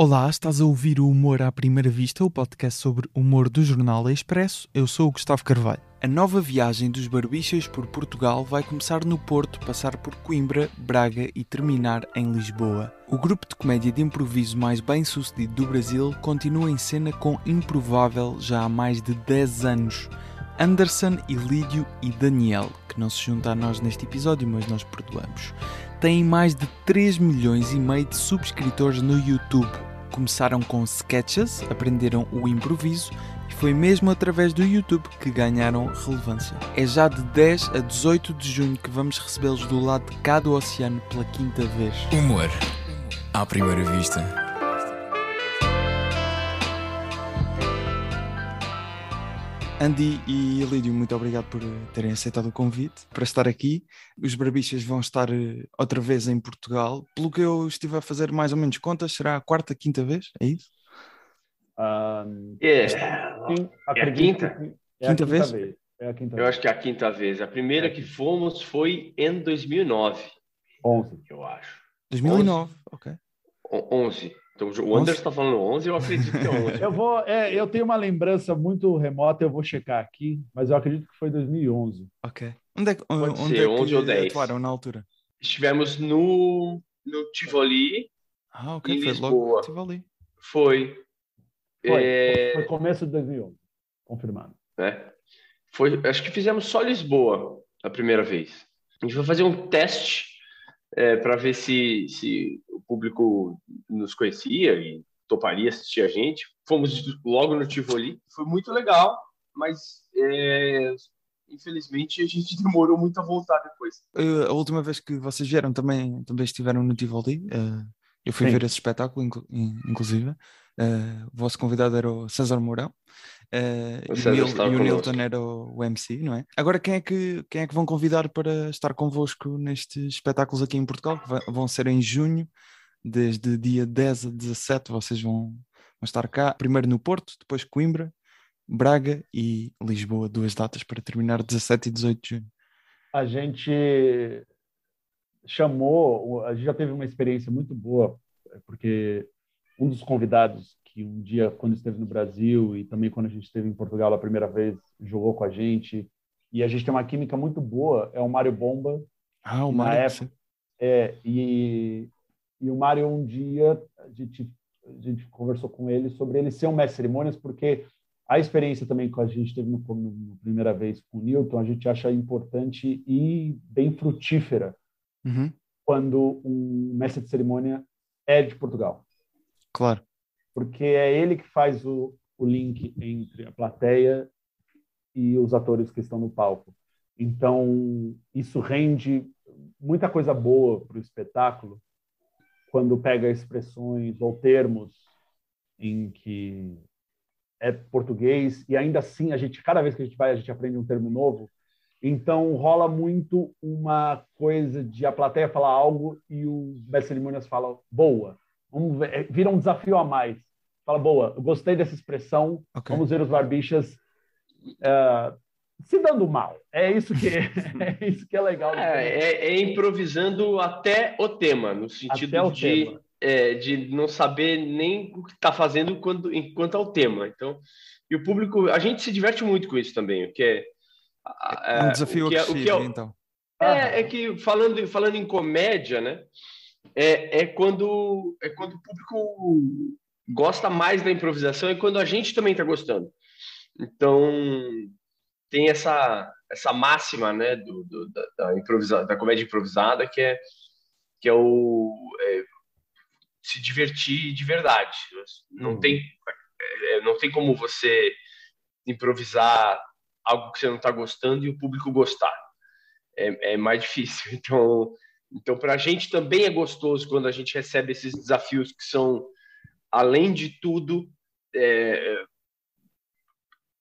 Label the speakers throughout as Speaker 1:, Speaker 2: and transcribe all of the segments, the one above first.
Speaker 1: Olá, estás a ouvir o Humor à Primeira Vista, o podcast sobre humor do jornal Expresso. Eu sou o Gustavo Carvalho. A nova viagem dos Barbichas por Portugal vai começar no Porto, passar por Coimbra, Braga e terminar em Lisboa. O grupo de comédia de improviso mais bem sucedido do Brasil continua em cena com Improvável já há mais de 10 anos. Anderson, Ilídio e Daniel, que não se junta a nós neste episódio, mas nós perdoamos, têm mais de 3 milhões e meio de subscritores no YouTube. Começaram com sketches, aprenderam o improviso e foi mesmo através do YouTube que ganharam relevância. É já de 10 a 18 de junho que vamos recebê-los do lado de cá do oceano pela quinta vez.
Speaker 2: Humor à primeira vista.
Speaker 1: Andy e Lídio, muito obrigado por terem aceitado o convite para estar aqui. Os Barbichas vão estar eh, outra vez em Portugal. Pelo que eu estive a fazer mais ou menos contas, será a quarta, quinta vez? É isso?
Speaker 3: Um,
Speaker 4: É,
Speaker 3: sim,
Speaker 4: é a quinta?
Speaker 3: que é
Speaker 1: Quinta
Speaker 3: a
Speaker 1: vez?
Speaker 3: É a quinta
Speaker 4: Eu
Speaker 3: vez.
Speaker 4: acho que é a quinta vez. A primeira que fomos foi em 2009,
Speaker 3: 11.
Speaker 4: eu acho.
Speaker 1: 2009, ok.
Speaker 4: O- 11. Então, o Anderson está falando 11, eu acredito que é 11.
Speaker 3: Eu vou, é, eu tenho uma lembrança muito remota, eu vou checar aqui, mas eu acredito que foi 2011.
Speaker 1: Ok. Onde é, que-
Speaker 4: Pode
Speaker 1: onde
Speaker 4: ser,
Speaker 1: é
Speaker 4: 11 ou
Speaker 1: que
Speaker 4: 10.
Speaker 1: atuaram na altura?
Speaker 4: Estivemos no, no Tivoli,
Speaker 1: Ah, ok.
Speaker 4: Em
Speaker 1: Foi
Speaker 4: Lisboa.
Speaker 1: logo estive ali.
Speaker 4: foi.
Speaker 3: Foi,
Speaker 4: é,
Speaker 3: foi começo de 2011, confirmado.
Speaker 4: né? Foi, acho que fizemos só Lisboa a primeira vez. A gente foi fazer um teste para ver se, se o público nos conhecia e toparia assistir a gente. Fomos logo no Tivoli, foi muito legal, mas é, infelizmente a gente demorou muito a voltar depois.
Speaker 1: Eh, a última vez que vocês vieram também, também estiveram no Tivoli. eh, eu fui
Speaker 3: Sim.
Speaker 1: ver esse espetáculo, inclu- in- inclusive. Eh, o vosso convidado era o César Mourão.
Speaker 4: O
Speaker 1: e
Speaker 4: estava
Speaker 1: e o. Nilton era o, o MC, não é? Agora, quem é, que, quem é que vão convidar para estar convosco nestes espetáculos aqui em Portugal? Que vão ser em junho, desde dia 10 a 17. Vocês vão, vão estar cá, primeiro no Porto, depois Coimbra, Braga e Lisboa, duas datas para terminar 17 e 18 de junho.
Speaker 3: A gente chamou, a gente já teve uma experiência muito boa, porque um dos convidados que um dia, quando esteve no Brasil e também quando a gente esteve em Portugal a primeira vez, jogou com a gente, e a gente tem uma química muito boa, é o Mário Bomba,
Speaker 1: Ah, o Mário.
Speaker 3: época-. É, e, e o Mário, um dia, a gente, a gente conversou com ele sobre ele ser um mestre de cerimônias, porque a experiência também que a gente teve no, no, na primeira vez com o Newton, a gente acha importante e bem frutífera
Speaker 1: Uhum,
Speaker 3: quando um mestre de cerimônia é de Portugal.
Speaker 1: claro.
Speaker 3: Porque é ele que faz o, o link entre a plateia e os atores que estão no palco. Então, isso rende muita coisa boa para o espetáculo quando pega expressões ou termos em que é português e ainda assim a gente cada vez que a gente vai a gente aprende um termo novo. Então rola muito uma coisa de a plateia falar algo e o mestre de cerimônias fala boa. Vamos ver, vira um desafio a mais fala boa eu gostei dessa expressão
Speaker 1: Ok.
Speaker 3: vamos ver os barbichas eh, se dando mal é isso que é isso que é legal
Speaker 4: É, é- é improvisando até o tema, no sentido
Speaker 3: Até o
Speaker 4: de,
Speaker 3: tema.
Speaker 4: é, de não saber nem o que está fazendo quando, enquanto ao tema. Então, e o público, a gente se diverte muito com isso também, o que é,
Speaker 1: É um desafio
Speaker 4: o que é, que é,
Speaker 1: então.
Speaker 4: é, é que falando, falando em comédia, né? É, é quando é quando o público gosta mais da improvisação e quando a gente também está gostando. Então tem essa essa máxima, né, do, do- da, da improvisa, da comédia improvisada que é que é o é, se divertir de verdade. Não
Speaker 3: Uhum.
Speaker 4: tem é, não tem como você improvisar algo que você não está gostando e o público gostar é, é mais difícil. Então, então para a gente também é gostoso quando a gente recebe esses desafios que são, além de tudo, é,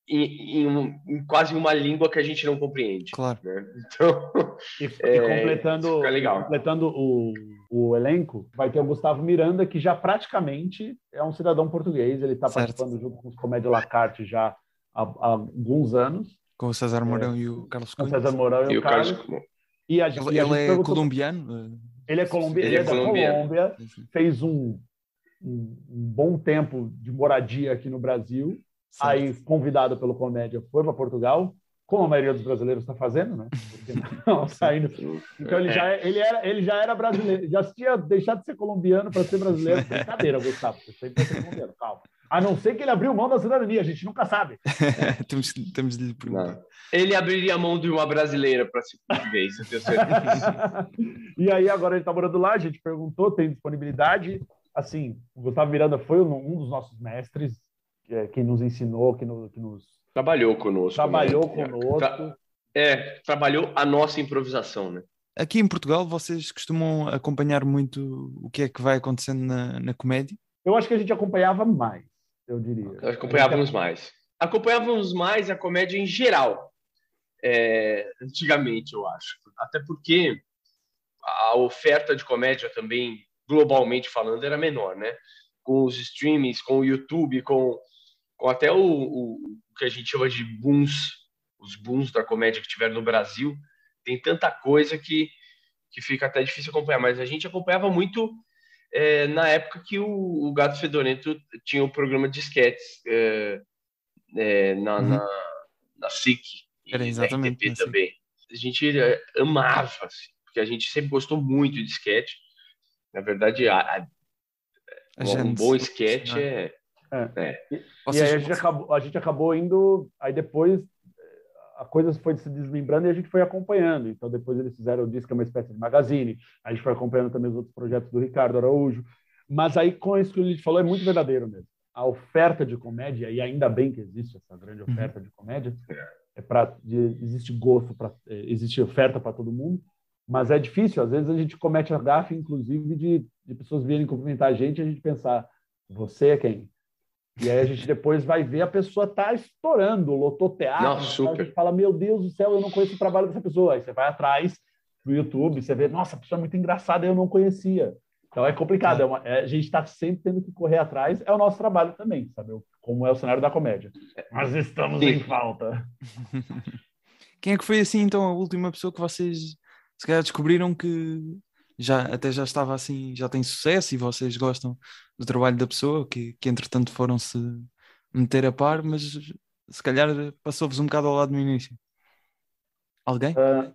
Speaker 4: em, em em quase uma língua que a gente não compreende.
Speaker 1: Claro.
Speaker 4: né? Então,
Speaker 3: E, e
Speaker 4: É,
Speaker 3: completando,
Speaker 4: fica legal.
Speaker 3: completando o, o elenco, vai ter o Gustavo Miranda, que já praticamente é um cidadão português. Ele está participando junto com os Comédia Lacarte já há, há alguns anos,
Speaker 1: Com o César Mourão e o Carlos
Speaker 3: com
Speaker 1: Cunha.
Speaker 3: É. César Mourão e,
Speaker 4: e
Speaker 3: o
Speaker 4: Carlos,
Speaker 3: Carlos. E a,
Speaker 1: Ele,
Speaker 3: e a
Speaker 1: ele é colombiano?
Speaker 3: Ele é colombiano,
Speaker 4: Ele
Speaker 3: ele
Speaker 4: é
Speaker 3: é da
Speaker 4: colombiano.
Speaker 3: Colômbia, fez um um, um bom tempo de moradia aqui no Brasil. Certo. Aí, convidado pelo Comédia, foi para Portugal, como a maioria dos brasileiros está fazendo, né? Não, saindo. Então ele já, é, ele, era, ele já era brasileiro, já tinha deixado de ser colombiano para ser brasileiro. Brincadeira, Gustavo, você sempre vai ser colombiano, calma. A não ser que ele abriu mão da cidadania, a gente nunca sabe.
Speaker 1: temos, temos de lhe perguntar.
Speaker 4: Ele abriria a mão de uma brasileira para ser português, eu tenho certeza.
Speaker 3: e aí, agora ele está morando lá, a gente perguntou, tem disponibilidade. Assim, o Gustavo Miranda foi um dos nossos mestres, é, quem nos ensinou, que, no, que nos.
Speaker 4: Trabalhou conosco.
Speaker 3: Trabalhou né? conosco. Tra
Speaker 4: é, trabalhou a nossa improvisação, né?
Speaker 1: Aqui em Portugal, vocês costumam acompanhar muito o que é que vai acontecendo na, na comédia?
Speaker 3: Eu acho que a gente acompanhava mais eu diria.
Speaker 4: Acompanhávamos mais. Acompanhávamos mais a comédia em geral, é, antigamente, eu acho. Até porque a oferta de comédia também, globalmente falando, era menor, né? Com os streamings, com o YouTube, com, com até o, o, o que a gente chama de booms, os booms da comédia que tiveram no Brasil, tem tanta coisa que, que fica até difícil acompanhar. Mas a gente acompanhava muito é, na época que o, o, Gato Fedorento tinha um programa de sketches é, é, na, uhum. na, na SIC
Speaker 1: Era exatamente
Speaker 4: na RTP também. A gente é, amava, assim, porque a gente sempre gostou muito de sketch. Na verdade, a, a, a um gente, bom sketch é...
Speaker 3: é. é. E, e aí a gente, acabou, a gente acabou indo... Aí depois a coisa foi se desmembrando e a gente foi acompanhando. Então, depois eles fizeram o disco, é uma espécie de magazine. A gente foi acompanhando também os outros projetos do Ricardo Araújo. Mas aí, com isso que ele falou, é muito verdadeiro mesmo. A oferta de comédia, e ainda bem que existe essa grande uhum. oferta de comédia, é para existe gosto, pra, é, existe oferta para todo mundo, mas é difícil. Às vezes a gente comete a gafe, inclusive, de, de pessoas virem cumprimentar a gente e a gente pensar: você é quem? E aí a gente depois vai ver a pessoa tá estourando, lotou teatro.
Speaker 4: Nossa,
Speaker 3: então a gente fala, meu Deus do céu, eu não conheço o trabalho dessa pessoa. Aí você vai atrás do YouTube, você vê, nossa, a pessoa é muito engraçada, eu não conhecia. Então é complicado, é uma, é, a gente está sempre tendo que correr atrás, é o nosso trabalho também, sabe? Como é o cenário da comédia. Mas estamos Sim. em falta.
Speaker 1: Quem é que foi assim, então, a última pessoa que vocês se calhar descobriram que já até já estava assim, já tem sucesso e vocês gostam do trabalho da pessoa, que, que entretanto foram se meter a par, mas se calhar passou-vos um bocado ao lado no início. Alguém? Uh,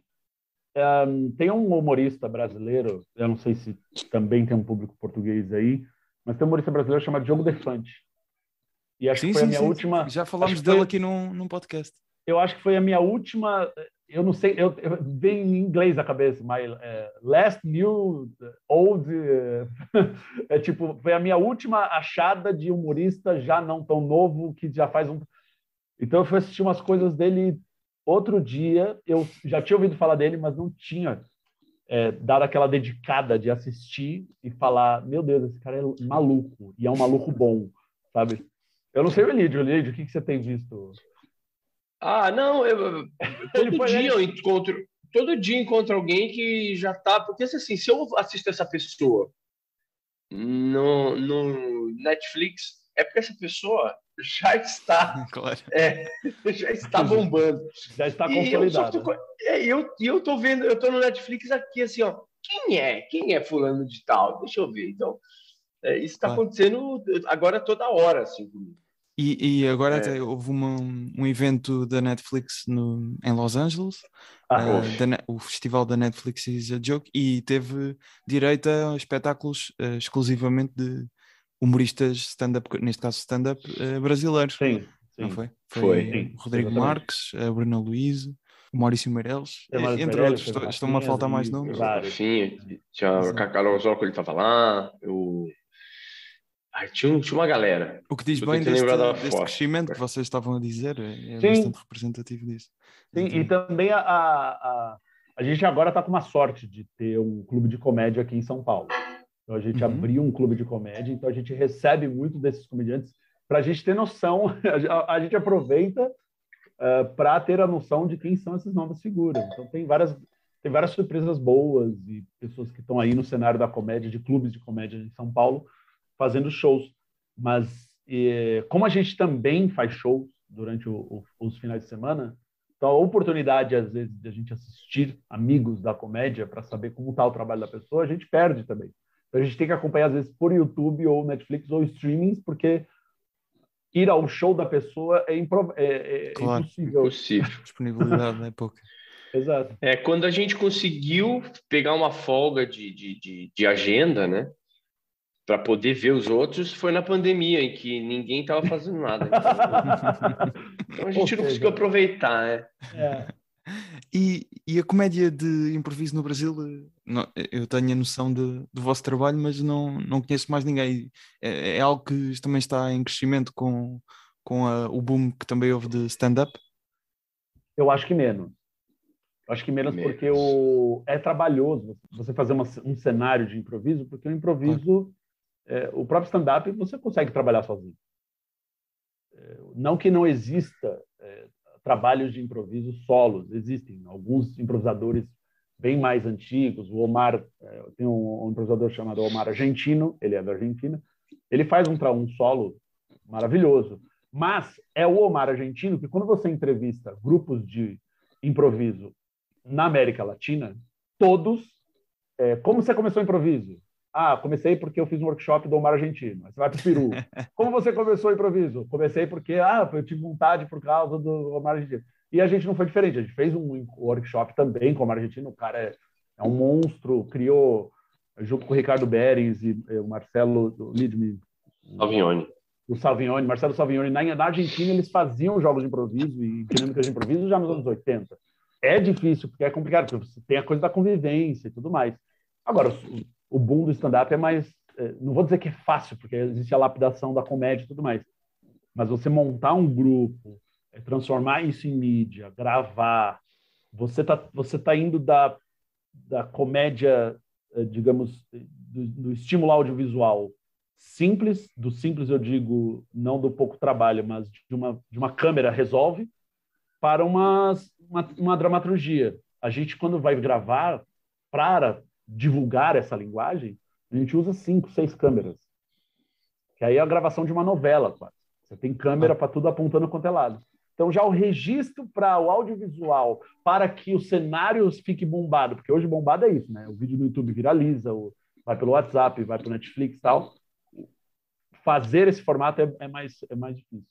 Speaker 3: ah, um, tem um humorista brasileiro, eu não sei se também tem um público português aí, mas tem um humorista brasileiro chamado Diogo Defante.
Speaker 1: E acho sim, que foi sim, a minha sim. última. Já falámos dele foi... aqui num, num podcast.
Speaker 3: Eu acho que foi a minha última eu não sei, eu, eu vem em inglês a cabeça, mas é, last new old é tipo foi a minha última achada de humorista já não tão novo que já faz um. Então eu fui assistir umas coisas dele outro dia. Eu já tinha ouvido falar dele, mas não tinha é, dado aquela dedicada de assistir e falar, meu Deus, esse cara é maluco e é um maluco bom, sabe? Eu não sei o Elidio, Elidio, o que, que você tem visto?
Speaker 4: Ah, não, eu, todo dia eu encontro, todo dia encontro alguém que já tá, porque assim, se eu assisto essa pessoa no, no Netflix, é porque essa pessoa já está, claro. é, já está bombando,
Speaker 3: já está consolidada.
Speaker 4: E eu, é, eu, eu tô vendo, eu tô no Netflix aqui assim, ó, quem é? Quem é fulano de tal? Deixa eu ver. Então, é, isso está acontecendo agora toda hora, assim, comigo.
Speaker 1: E, e agora é. houve uma, um evento da Netflix no, em Los Angeles, ah, uh, da, o festival da Netflix is a Joke, e teve direito a espetáculos uh, exclusivamente de humoristas stand-up, neste caso stand-up uh, brasileiros.
Speaker 3: Sim, sim.
Speaker 1: Não foi? Foi, foi sim, o Rodrigo exatamente. Marques, a Bruna Luiz, o Maurício Meirelles, entre outros. Estão-me a faltar mais nomes.
Speaker 4: Sim, tinha a Carol Zócoli estava lá, o Ai, tinha, tinha uma galera.
Speaker 1: O que diz bem deste, deste crescimento que vocês estavam a dizer é, é bastante representativo disso.
Speaker 3: Sim, e também a, a, a gente agora está com uma sorte de ter um clube de comédia aqui em São Paulo. Então a gente uhum. abriu um clube de comédia, então a gente recebe muito desses comediantes para a gente ter noção, a, a gente aproveita uh, eh, para ter a noção de quem são essas novas figuras. Então tem várias tem várias surpresas boas e pessoas que estão aí no cenário da comédia, de clubes de comédia em São Paulo, fazendo shows. Mas e, como a gente também faz shows durante o, o, os finais de semana, então a oportunidade, às vezes, de a gente assistir amigos da comédia para saber como está o trabalho da pessoa, a gente perde também. Então a gente tem que acompanhar, às vezes, por YouTube ou Netflix ou streamings, porque ir ao show da pessoa é, impro... é, é claro. impossível.
Speaker 4: impossível.
Speaker 1: Disponibilidade é pouca.
Speaker 3: Exato.
Speaker 4: É, quando a gente conseguiu pegar uma folga de, de, de, de agenda, né? Para poder ver os outros, foi na pandemia, em que ninguém estava fazendo nada. Então, a gente não conseguiu aproveitar, né?
Speaker 3: É.
Speaker 1: E, e a comédia de improviso no Brasil, eu tenho a noção de, do vosso trabalho, mas não, não conheço mais ninguém. É, é algo que também está em crescimento com, com a, o boom que também houve de stand-up?
Speaker 3: Eu acho que menos. Eu acho que menos, menos, porque o, é trabalhoso você fazer uma, um cenário de improviso, porque o improviso, é, o próprio stand-up, você consegue trabalhar sozinho. É, não que não exista é, trabalhos de improviso solos. Existem alguns improvisadores bem mais antigos. O Omar, é, tem um, um improvisador chamado Omar Argentino, ele é da Argentina. Ele faz um, um solo maravilhoso. Mas é o Omar Argentino que, quando você entrevista grupos de improviso na América Latina, todos. É, como você começou o improviso? Ah, comecei porque eu fiz um workshop do Omar Argentino. Você vai para o Peru. Como você começou o improviso? Comecei porque ah, eu tive vontade por causa do Omar Argentino. E a gente não foi diferente. A gente fez um workshop também com o Omar Argentino. O cara é, é um monstro. Criou, junto com o Ricardo Berens e, o Marcelo Lidme.
Speaker 4: Salvignoni.
Speaker 3: O Salvignoni, Marcelo Salvignoni. Na, na Argentina, eles faziam jogos de improviso e dinâmicas de improviso já nos anos 80. É difícil, porque é complicado, porque você tem a coisa da convivência e tudo mais. Agora, o boom do stand-up é mais. É, não vou dizer que é fácil, porque existe a lapidação da comédia e tudo mais. Mas você montar um grupo, é, transformar isso em mídia, gravar, você está você tá indo da, da comédia, é, digamos, do, do estímulo audiovisual simples, do simples eu digo não do pouco trabalho, mas de uma, de uma câmera resolve, para uma, uma, uma dramaturgia. A gente, quando vai gravar, para divulgar essa linguagem, a gente usa cinco, seis câmeras. Que aí é a gravação de uma novela, quase. Você tem câmera para tudo apontando quanto é lado. Então, já o registro para o audiovisual, para que os cenários fiquem bombados, porque hoje bombado é isso, né? O vídeo no YouTube viraliza, vai pelo WhatsApp, vai pelo Netflix e tal. Fazer esse formato é, é, mais, é mais difícil.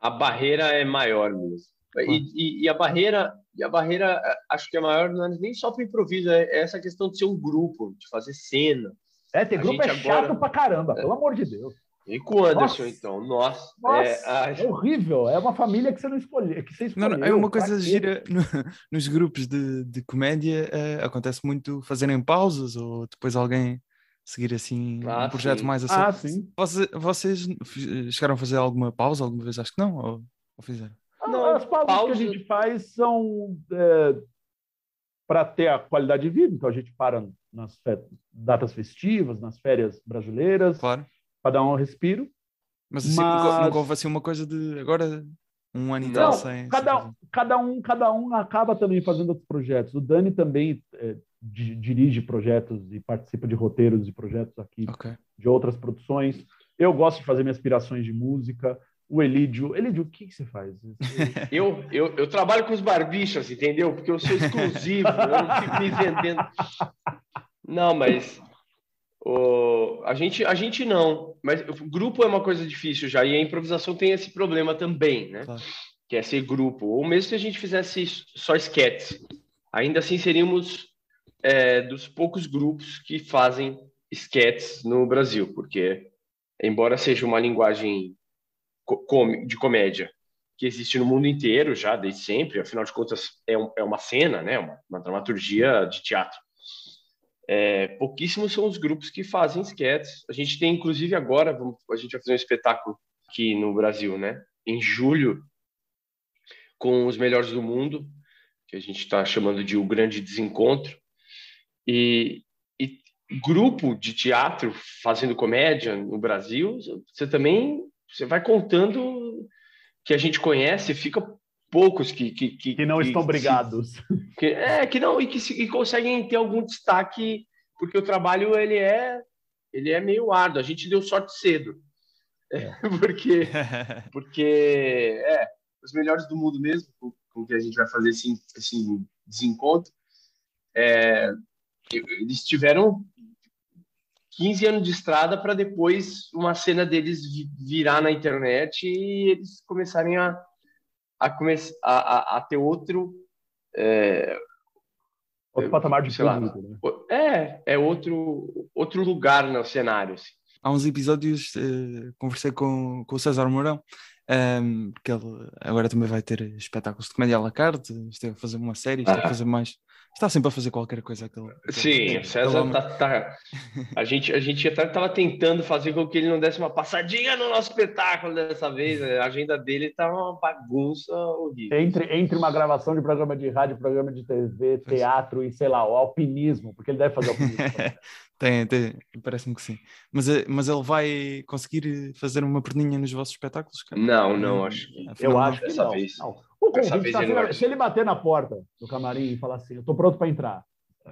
Speaker 4: A barreira é maior mesmo. E, e, e, a barreira, e a barreira, é, acho que é maior não é nem só para improviso, é, é essa questão de ser um grupo, de fazer cena.
Speaker 3: É, ter grupo é agora... chato pra caramba, é. pelo amor de Deus.
Speaker 4: E com o Anderson, nossa. então, nossa.
Speaker 3: nossa é, é, horrível, é uma família que você não escolheu, que você escolheu.
Speaker 1: Não, não, é uma coisa gira, no, nos grupos de, de comédia, é, acontece muito fazerem pausas ou depois alguém seguir assim ah, um projeto
Speaker 3: sim.
Speaker 1: mais assim.
Speaker 3: Ah, sim.
Speaker 1: Vocês, vocês chegaram a fazer alguma pausa alguma vez? Acho que não, ou, ou fizeram?
Speaker 3: Não, as pausas pausa... que a gente faz são é, para ter a qualidade de vida. Então a gente para nas datas festivas, nas férias brasileiras,
Speaker 1: claro.
Speaker 3: para dar um respiro.
Speaker 1: Mas assim, Mas... Nunca, houve assim uma coisa de agora um ano e tal sem.
Speaker 3: Cada, cada, um, cada um acaba também fazendo outros projetos. O Dani também é, dirige projetos e participa de roteiros e projetos aqui
Speaker 1: okay.
Speaker 3: de outras produções. Eu gosto de fazer minhas aspirações de música o Elídio. Elídio, o que, que você faz?
Speaker 4: Eu, eu, eu trabalho com os barbichas, entendeu? Porque eu sou exclusivo, eu não fico me vendendo. Não, mas o, a, gente, a gente não. Mas o grupo é uma coisa difícil já, e a improvisação tem esse problema também, né? Claro. Que é ser grupo. Ou mesmo se a gente fizesse só sketches, ainda assim seríamos é, dos poucos grupos que fazem sketches no Brasil, porque embora seja uma linguagem de comédia que existe no mundo inteiro já desde sempre, afinal de contas é, um, é uma cena, né, uma, uma dramaturgia de teatro. É, pouquíssimos são os grupos que fazem sketches. A gente tem, inclusive, agora, vamos, a gente vai fazer um espetáculo aqui no Brasil, né, em julho, com os melhores do mundo, que a gente está chamando de o Grande Desencontro. E, e grupo de teatro fazendo comédia no Brasil, você também você vai contando que a gente conhece, fica poucos que que,
Speaker 3: que, que não que, estão brigados.
Speaker 4: Que, é, que não e que, que conseguem ter algum destaque, porque o trabalho ele é ele é meio árduo. A gente deu sorte cedo. É. porque porque é, os melhores do mundo mesmo, com, com que a gente vai fazer esse, esse desencontro, é, eles tiveram 15 anos de estrada para depois uma cena deles virar na internet e eles começarem a, a, come a, a, a ter outro. É,
Speaker 3: outro patamar de público,
Speaker 4: né? É, é outro, outro lugar no cenário. Assim.
Speaker 1: Há uns episódios uh, conversei com, com o César Mourão, um, porque ele agora também vai ter espetáculos de comédia à la carte, esteve a fazer uma série, está ah. a fazer mais Está sempre a fazer qualquer coisa. Aquele,
Speaker 4: Sim, o César tá, tá, A gente, a gente até estava tentando fazer com que ele não desse uma passadinha no nosso espetáculo dessa vez. A agenda dele está uma bagunça horrível.
Speaker 3: Entre, entre uma gravação de programa de rádio, programa de TV, teatro e, sei lá, o alpinismo, porque ele deve fazer alpinismo.
Speaker 1: tem, tem parece-me que sim. Mas, eh, mas ele vai conseguir fazer uma perninha nos vossos espetáculos?
Speaker 4: Cara? Não, não, acho que.
Speaker 3: Eu acho que não. Vez. não. O convite tá, ele se ele bater na porta do camarim e falar assim, eu tô pronto para entrar.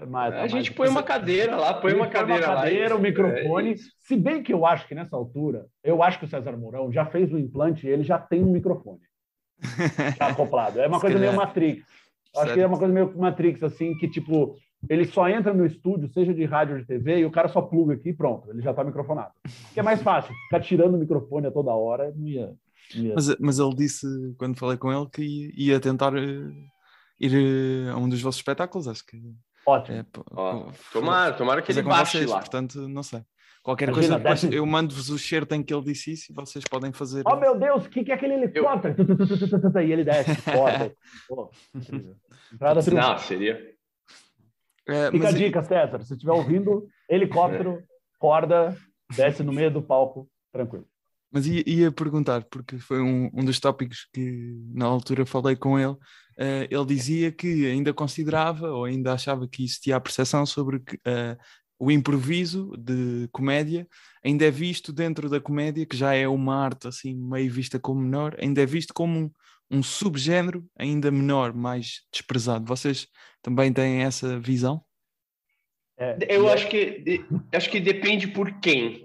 Speaker 4: Mas, a gente põe uma cadeira lá, põe uma cadeira, uma cadeira
Speaker 3: lá. um microfone. É se bem que eu acho que nessa altura, eu acho que o César Mourão já fez o implante e ele já tem um microfone já acoplado. É uma coisa meio Matrix. Acho que é uma coisa meio Matrix, assim, que tipo, ele só entra no estúdio, seja de rádio ou de TV, e o cara só pluga aqui e pronto, ele já está microfonado. Que é mais fácil, ficar tirando o microfone a toda hora não ia,
Speaker 1: mas, mas ele disse, quando falei com ele, que ia tentar eh, ir eh, a um dos vossos espetáculos, acho que.
Speaker 3: Ótimo. É,
Speaker 4: oh, tomara, tomara que ele baixe vocês, lá.
Speaker 1: Portanto, não sei. Qualquer Imagina, coisa, depois, eu mando-vos o cheiro em que ele disse isso e vocês podem fazer.
Speaker 3: Oh meu Deus, o que, que é aquele helicóptero? Eu... E ele desce, corta.
Speaker 4: Entrada Não, seria.
Speaker 3: É, Fica a dica, César. Se estiver ouvindo, helicóptero, é. corda, desce no meio do palco, tranquilo.
Speaker 1: Mas ia, ia, perguntar, porque foi um, um dos tópicos que na altura falei com ele. Uh, ele dizia que ainda considerava ou ainda achava que existia a percepção sobre que, uh, o improviso de comédia ainda é visto dentro da comédia, que já é uma arte assim meio vista como menor, ainda é visto como um, um subgénero ainda menor, mais desprezado. Vocês também têm essa visão?
Speaker 4: É, eu acho que acho que depende por quem.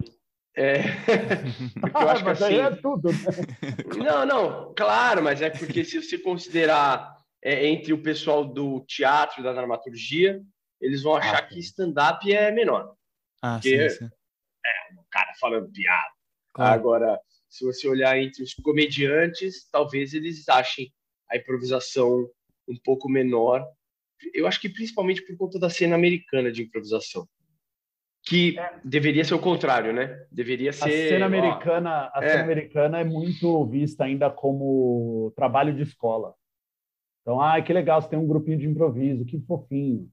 Speaker 4: É, porque eu acho que assim. É tudo, né? Não, não, claro, mas é porque se você considerar é, entre o pessoal do teatro, da dramaturgia, eles vão achar ah, que stand-up é menor.
Speaker 1: Ah, porque sim, sim.
Speaker 4: É um cara falando piada. Claro. Agora, se você olhar entre os comediantes, talvez eles achem a improvisação um pouco menor. Eu acho que principalmente por conta da cena americana de improvisação que é. deveria ser o contrário, né? Deveria ser.
Speaker 3: A cena americana, ó, a cena é. americana é muito vista ainda como trabalho de escola. Então, ah, que legal, você tem um grupinho de improviso, que fofinho.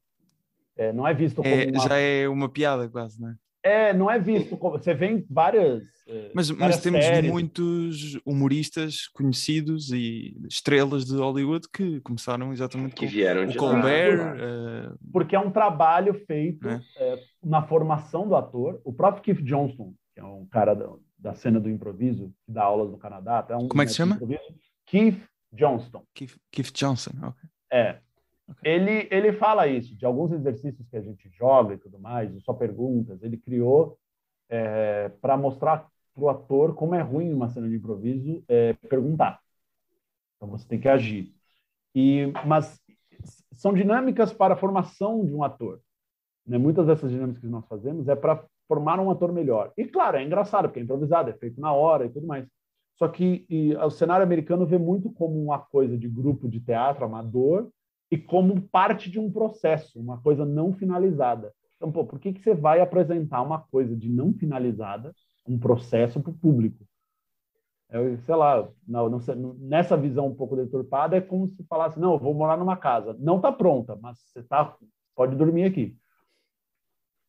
Speaker 3: É, não é visto
Speaker 1: é, como. Uma... Já é uma piada, quase, né?
Speaker 3: É, não é visto como. Você vê em várias.
Speaker 1: É, mas, várias mas temos séries. muitos humoristas conhecidos e estrelas de Hollywood que começaram exatamente
Speaker 4: que vieram
Speaker 1: o Colbert. Uh...
Speaker 3: Porque é um trabalho feito é. É, na formação do ator. O próprio Keith Johnston, que é um cara da, da cena do improviso, que dá aulas no Canadá. É um
Speaker 1: Como é que se chama?
Speaker 3: Keith Johnston.
Speaker 1: Keith, Keith Johnson, ok.
Speaker 3: É. Ele, ele fala isso, de alguns exercícios que a gente joga e tudo mais, só perguntas, ele criou é, para mostrar para o ator como é ruim uma cena de improviso é, perguntar. Então você tem que agir. E, mas são dinâmicas para a formação de um ator. Né? Muitas dessas dinâmicas que nós fazemos é para formar um ator melhor. E claro, é engraçado, porque é improvisado, é feito na hora e tudo mais. Só que e, o cenário americano vê muito como uma coisa de grupo de teatro amador e como parte de um processo, uma coisa não finalizada. Então, pô, por que, que você vai apresentar uma coisa de não finalizada, um processo para o público? Eu, sei lá, não, não, nessa visão um pouco deturpada, é como se falasse: não, eu vou morar numa casa. Não está pronta, mas você tá, pode dormir aqui.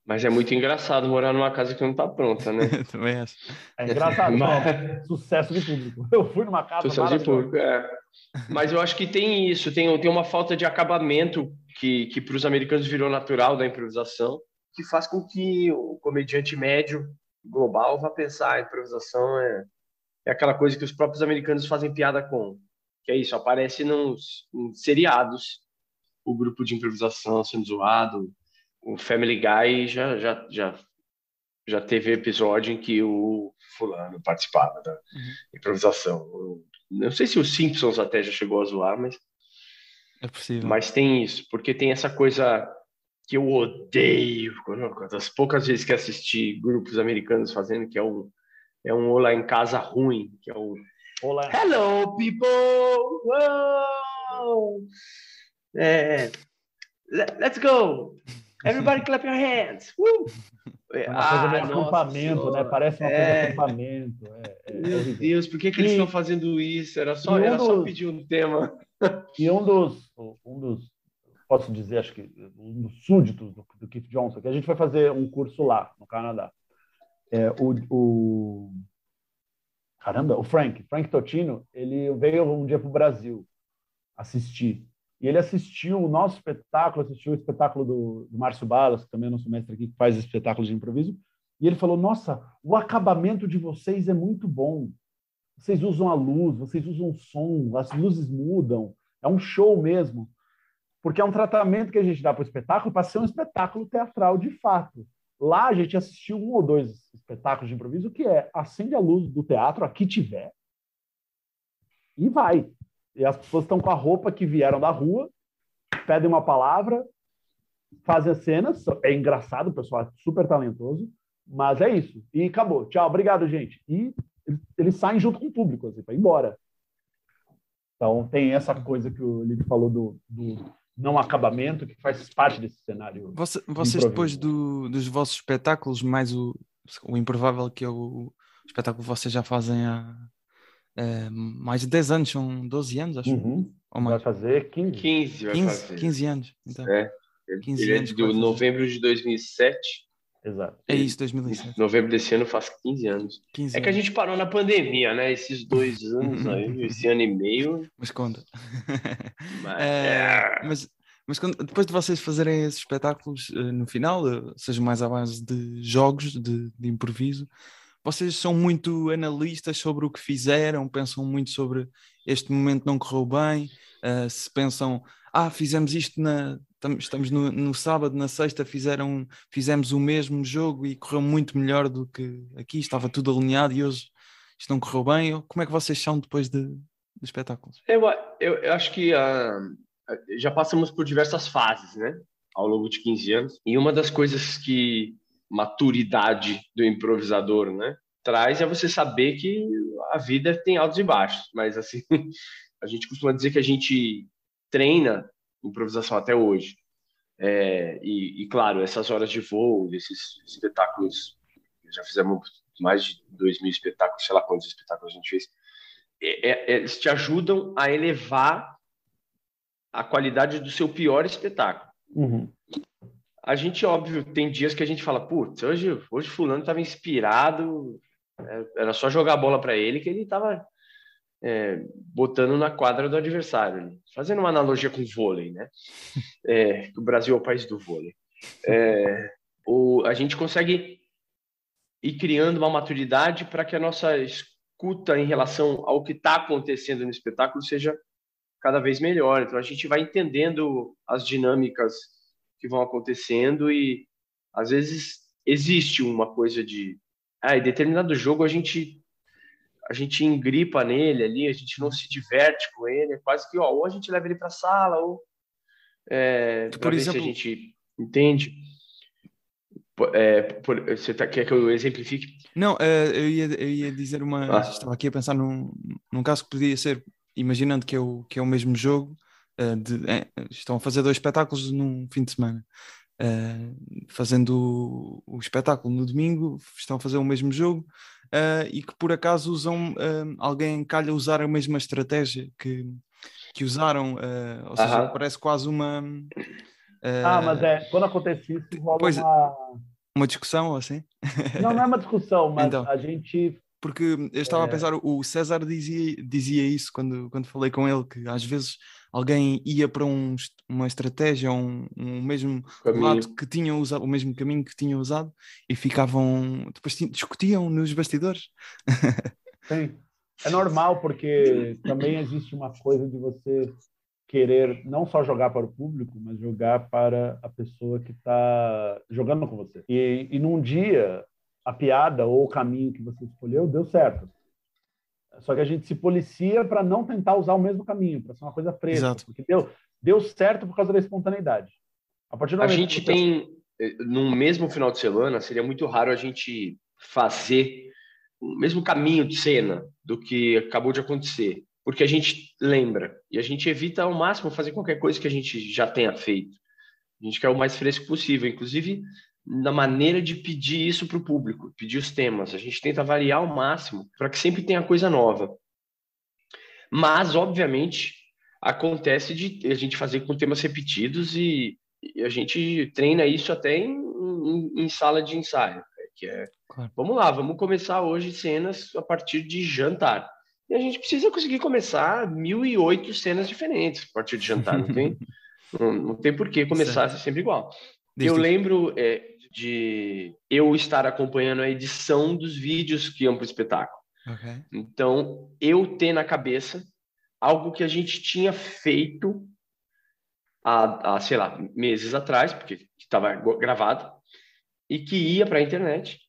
Speaker 4: Mas é muito engraçado morar numa casa que não está pronta, né?
Speaker 1: Também acho.
Speaker 3: É engraçado, mas... sucesso de público. Eu fui numa casa.
Speaker 4: Sucesso de público, é. Mas eu acho que tem isso, tem, tem uma falta de acabamento que, que para os americanos virou natural da improvisação, que faz com que o comediante médio global vá pensar a improvisação é, é aquela coisa que os próprios americanos fazem piada com, que é isso, aparece nos, nos seriados o grupo de improvisação sendo zoado, o Family Guy já, já, já, já teve episódio em que o fulano participava da uhum. improvisação. Não sei se os Simpsons até já chegou a zoar, mas
Speaker 1: é possível.
Speaker 4: Mas tem isso, porque tem essa coisa que eu odeio, das poucas vezes que assisti grupos americanos fazendo, que é um, é um Olá em Casa ruim, que é o Olá. Hello, people! Whoa! É, let's go! Everybody clap your hands!
Speaker 3: Woo! É uma coisa meio ah, acampamento, né? Parece uma é... coisa de acampamento. É,
Speaker 4: é, Meu Deus, por que, que eles estão fazendo isso? Era só, um era dos... só pedir um tema.
Speaker 3: E um dos, um dos, posso dizer, acho que um dos súditos do, do Keith Johnson, que a gente foi fazer um curso lá, no Canadá. É, o, o, caramba, o Frank, Frank Totino, ele veio um dia para o Brasil assistir. E ele assistiu o nosso espetáculo, assistiu o espetáculo do, do Márcio Balas, que também é nosso mestre aqui, que faz espetáculos de improviso. E ele falou: Nossa, o acabamento de vocês é muito bom. Vocês usam a luz, vocês usam o som, as luzes mudam. É um show mesmo. Porque é um tratamento que a gente dá para o espetáculo para ser um espetáculo teatral de fato. Lá a gente assistiu um ou dois espetáculos de improviso que é acende a luz do teatro, aqui tiver, e vai. E as pessoas estão com a roupa que vieram da rua, pedem uma palavra, fazem as cenas. É engraçado, o pessoal é super talentoso, mas é isso. E acabou. Tchau, obrigado, gente. E eles saem junto com o público, assim, para ir embora. Então, tem essa coisa que o Liv falou do, do, não acabamento, que faz parte desse cenário.
Speaker 1: Você, vocês, depois do, dos vossos espetáculos, mais o, o Improvável, que é o espetáculo que vocês já fazem há, é, mais de 10 anos, são 12 anos, acho.
Speaker 3: Uhum. Ou mais. Vai fazer 15.
Speaker 4: 15, vai
Speaker 1: 15,
Speaker 4: fazer.
Speaker 1: 15 anos. Então.
Speaker 4: É. 15 ele é anos é de novembro de 2007.
Speaker 3: Exato.
Speaker 1: É isso, 2007.
Speaker 4: Novembro desse ano faz 15 anos. 15 é que a gente parou na pandemia, né? Esses dois anos aí, esse ano e meio.
Speaker 1: Mas conta. Mas, é, é... mas, mas quando, depois de vocês fazerem esses espetáculos eh, no final, eh, seja mais à base de jogos, de, de improviso, vocês são muito analistas sobre o que fizeram, pensam muito sobre este momento não correu bem, uh, se pensam, ah, fizemos isto na. Estamos no, no, sábado, na sexta, fizeram, fizemos o mesmo jogo e correu muito melhor do que aqui, estava tudo alinhado e hoje isto não correu bem. Como é que vocês são depois de, de espetáculos?
Speaker 4: Eu, eu, eu acho que uh, já passamos por diversas fases, né? Ao longo de 15 anos. E uma das coisas que maturidade do improvisador, né? Traz é você saber que a vida tem altos e baixos, mas assim, a gente costuma dizer que a gente treina improvisação até hoje. É, e, e, claro, essas horas de voo, esses espetáculos, já fizemos mais de dois mil espetáculos, sei lá quantos espetáculos a gente fez, é, é, eles te ajudam a elevar a qualidade do seu pior espetáculo.
Speaker 3: Uhum
Speaker 4: a gente, óbvio, tem dias que a gente fala, putz, hoje, hoje fulano estava inspirado, é, era só jogar a bola para ele que ele estava é, botando na quadra do adversário. Fazendo uma analogia com o vôlei, né? É, o Brasil é o país do vôlei. É, o, a gente consegue ir criando uma maturidade para que a nossa escuta em relação ao que está acontecendo no espetáculo seja cada vez melhor. Então a gente vai entendendo as dinâmicas que vão acontecendo e às vezes existe uma coisa de ah, em determinado jogo a gente a gente engripa nele ali, a gente não se diverte com ele, é quase que ó, ou a gente leva ele para sala ou é, por exemplo, a gente entende. É, por, você tá, quer que eu exemplifique?
Speaker 1: Não, uh, eu, ia, eu ia dizer uma. Ah. Estava aqui a pensar num, num caso que podia ser, imaginando que é o, que é o mesmo jogo, uh, de, é, estão a fazer dois espetáculos num fim de semana. Uh, fazendo o, o, espetáculo no domingo, estão a fazer o mesmo jogo uh, e que por acaso usam, alguém calha usar a mesma estratégia que, que usaram, ou seja, parece quase uma.
Speaker 3: ah, mas é, quando acontece isso, rola pois, uma...
Speaker 1: uma discussão assim?
Speaker 3: Não, não é uma discussão, mas então. a gente
Speaker 1: porque eu estava é. a pensar, o César dizia, dizia isso quando, quando falei com ele, que às vezes alguém ia para um, uma estratégia, um, um mesmo caminho. lado que tinham usado, o mesmo caminho que tinham usado e ficavam, depois discutiam nos bastidores.
Speaker 3: Sim, é normal porque também existe uma coisa de você querer não só jogar para o público, mas jogar para a pessoa que está jogando com você. E, e num dia a piada ou o caminho que você escolheu deu certo. Só que a gente se policia para não tentar usar o mesmo caminho, para ser uma coisa presa. Exato. Porque deu, deu certo por causa da espontaneidade.
Speaker 4: A, partir do a gente você... tem, eh, no mesmo final de semana, seria muito raro a gente fazer o mesmo caminho de cena do que acabou de acontecer, porque a gente lembra e a gente evita ao máximo fazer qualquer coisa que a gente já tenha feito. A gente quer o mais fresco possível, inclusive na maneira de pedir isso para o público, pedir os temas. A gente tenta variar ao máximo para que sempre tenha coisa nova. Mas, obviamente, acontece de a gente fazer com temas repetidos e, e a gente treina isso até em, em, em sala de ensaio. Né? Que é, claro. vamos lá, vamos começar hoje cenas a partir de jantar. E a gente precisa conseguir começar mil e oito cenas diferentes a partir de jantar, não tem? não, não tem por que começar sempre igual. Desde eu lembro é, de eu estar acompanhando a edição dos vídeos que iam para o espetáculo. Okay. Então, eu ter na cabeça algo que a gente tinha feito há, há sei lá, meses atrás, porque estava gravado, e que ia para a internet,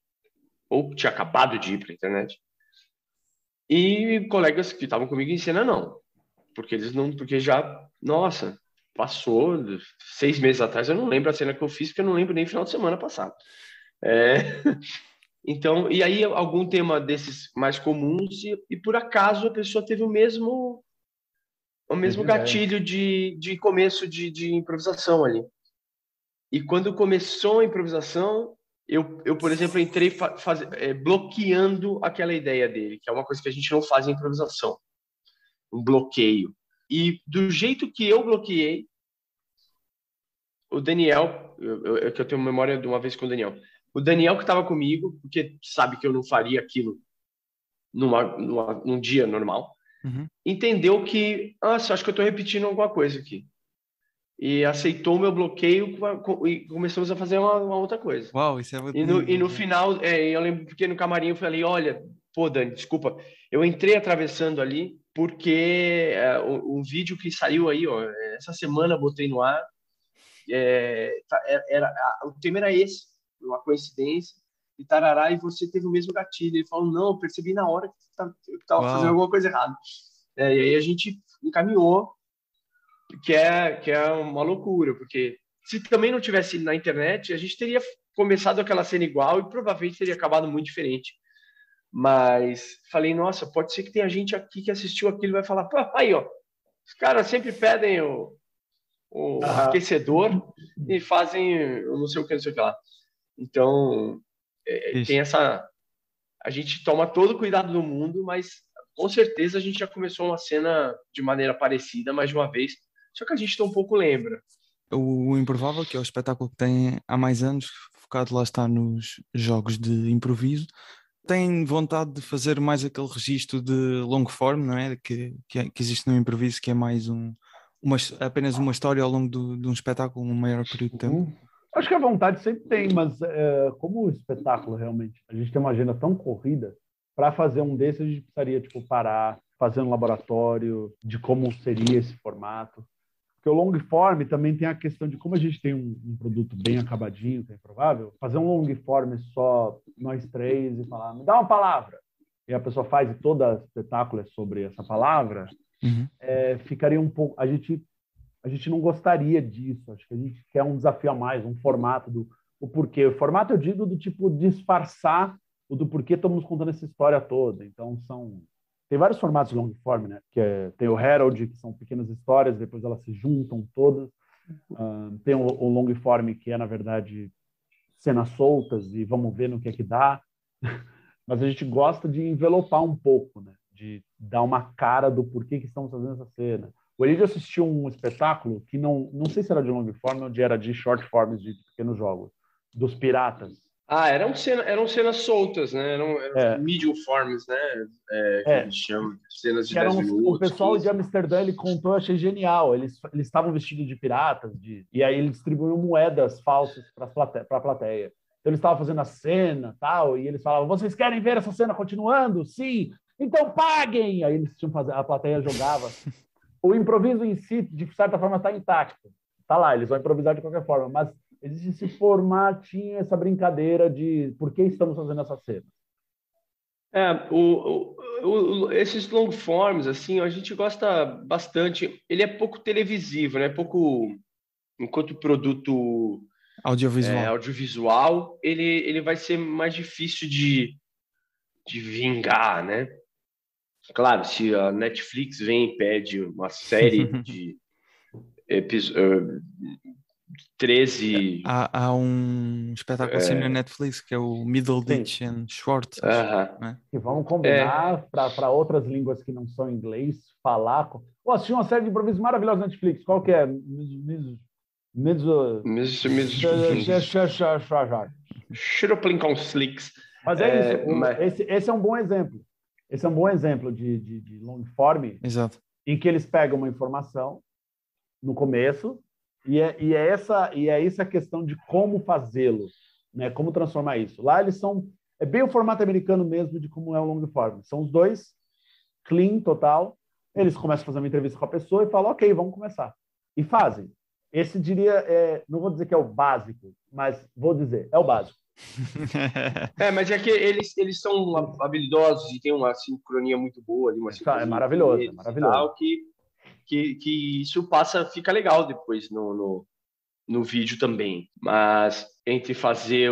Speaker 4: ou tinha acabado de ir para a internet, e colegas que estavam comigo em cena não, porque eles não, porque já, nossa, passou seis meses atrás, eu não lembro a cena que eu fiz, porque eu não lembro nem final de semana passado. É... Então, e aí algum tema desses mais comuns e, e por acaso a pessoa teve o mesmo o mesmo gatilho de, de começo de, de improvisação ali. E quando começou a improvisação, eu, eu por exemplo, entrei faz, é, bloqueando aquela ideia dele, que é uma coisa que a gente não faz em improvisação. Um bloqueio. E do jeito que eu bloqueei, o Daniel, eu, eu, eu tenho memória de uma vez com o Daniel, o Daniel que estava comigo, porque sabe que eu não faria aquilo numa, numa, num dia normal, uhum. entendeu que, nossa, acho que eu estou repetindo alguma coisa aqui. E aceitou o meu bloqueio e começamos a fazer uma, uma outra coisa.
Speaker 1: Uau, isso é muito
Speaker 4: E no, e no final, é, eu lembro porque no camarim eu falei, olha, pô, Dani, desculpa, eu entrei atravessando ali porque é, um, vídeo que saiu aí, ó, essa semana botei no ar, é, tá, era, era, o tema era esse, uma coincidência, e tarará, e você teve o mesmo gatilho. Ele falou, não, eu percebi na hora que tá, eu estava fazendo alguma coisa errada. É, e aí a gente encaminhou, que é, que é uma loucura, porque se também não tivesse na internet, a gente teria começado aquela cena igual e provavelmente teria acabado muito diferente. Mas falei, nossa, pode ser que tenha gente aqui que assistiu aquilo e vai falar, pô, aí, ó, os caras sempre pedem o, o aquecedor e fazem não sei o que, não sei o que lá. Então, é, tem essa. A gente toma todo o cuidado do mundo, mas com certeza a gente já começou uma cena de maneira parecida mais de uma vez, só que a gente tão um pouco lembra.
Speaker 1: O Improvável, que é o espetáculo que tem há mais anos, focado lá está nos jogos de improviso, tem vontade de fazer mais aquele registro de long form, não é? Que, que, que existe no improviso, que é mais um, uma, apenas uma história ao longo do, de um espetáculo, um maior período de tempo. Uhum.
Speaker 3: Acho que a vontade sempre tem, mas é, como o espetáculo realmente, a gente tem uma agenda tão corrida, para fazer um desses a gente precisaria tipo parar, fazer um laboratório de como seria esse formato. Porque o long form também tem a questão de como a gente tem um, um produto bem acabadinho, que é provável, fazer um long form só nós três e falar, me dá uma palavra. E a pessoa faz e todo espetáculo é sobre essa palavra, uhum. é, ficaria um pouco. A gente a gente não gostaria disso. Acho que a gente quer um desafio a mais, um formato do o porquê. O formato eu digo do tipo disfarçar o do porquê estamos contando essa história toda. Então são tem vários formatos long form, né? Que é, tem o Herald, que são pequenas histórias, depois elas se juntam todas. Uh, tem o, o long form, que é na verdade cenas soltas e vamos ver no que é que dá. Mas a gente gosta de envelopar um pouco, né? De dar uma cara do porquê que estamos fazendo essa cena o Elidio assistiu um espetáculo que não, não sei se era de long form ou de era de short forms de pequenos jogos, dos piratas.
Speaker 4: Ah, eram, cena, eram cenas soltas, né? Eram, eram é. medium forms, né? É, que é. chamam, cenas de 10 minutos.
Speaker 3: O pessoal 15. de Amsterdã, ele contou, eu achei genial. Eles, eles estavam vestidos de piratas, de, e aí eles distribuíam moedas falsas para a plateia. Então eles estavam fazendo a cena tal, e eles falavam, vocês querem ver essa cena continuando? Sim! Então paguem! Aí eles tinham fazer, a plateia jogava o improviso em si, de certa forma, está intacto. Está lá, eles vão improvisar de qualquer forma, mas existe esse formatinho, essa brincadeira de por que estamos fazendo essa cena.
Speaker 4: É, o, o, o, esses long forms, assim, a gente gosta bastante. Ele é pouco televisivo, né? Pouco enquanto produto
Speaker 1: audiovisual, é,
Speaker 4: audiovisual ele, ele vai ser mais difícil de, de vingar, né? Claro, se a Netflix vem e pede uma série de episódios 13.
Speaker 1: Há, há um espetáculo assim na Netflix que é o Middle Ditch and Short. Uh -huh.
Speaker 3: né? E vamos combinar é. para outras línguas que não são inglês falar. Com... Oh, assisti uma série de improviso maravilhosa na Netflix. Qual que é?
Speaker 4: Slicks.
Speaker 3: Mas é, é isso. Mas... Esse, esse é um bom exemplo. Esse é um bom exemplo de, de, de long form.
Speaker 1: Exato.
Speaker 3: Em que eles pegam uma informação no começo e é, e é essa e é essa a questão de como fazê-lo, né? Como transformar isso. Lá eles são é bem o formato americano mesmo de como é o long form. São os dois clean total. Eles começam a fazer uma entrevista com a pessoa e falam, ok, vamos começar. E fazem. Esse diria, é, não vou dizer que é o básico, mas vou dizer, é o básico.
Speaker 4: é, mas é que eles, eles são habilidosos e têm uma sincronia muito boa ali, uma
Speaker 3: é maravilhoso, é maravilhoso.
Speaker 4: Tal, que que, que isso passa, fica legal depois no, no, no vídeo também. Mas entre fazer,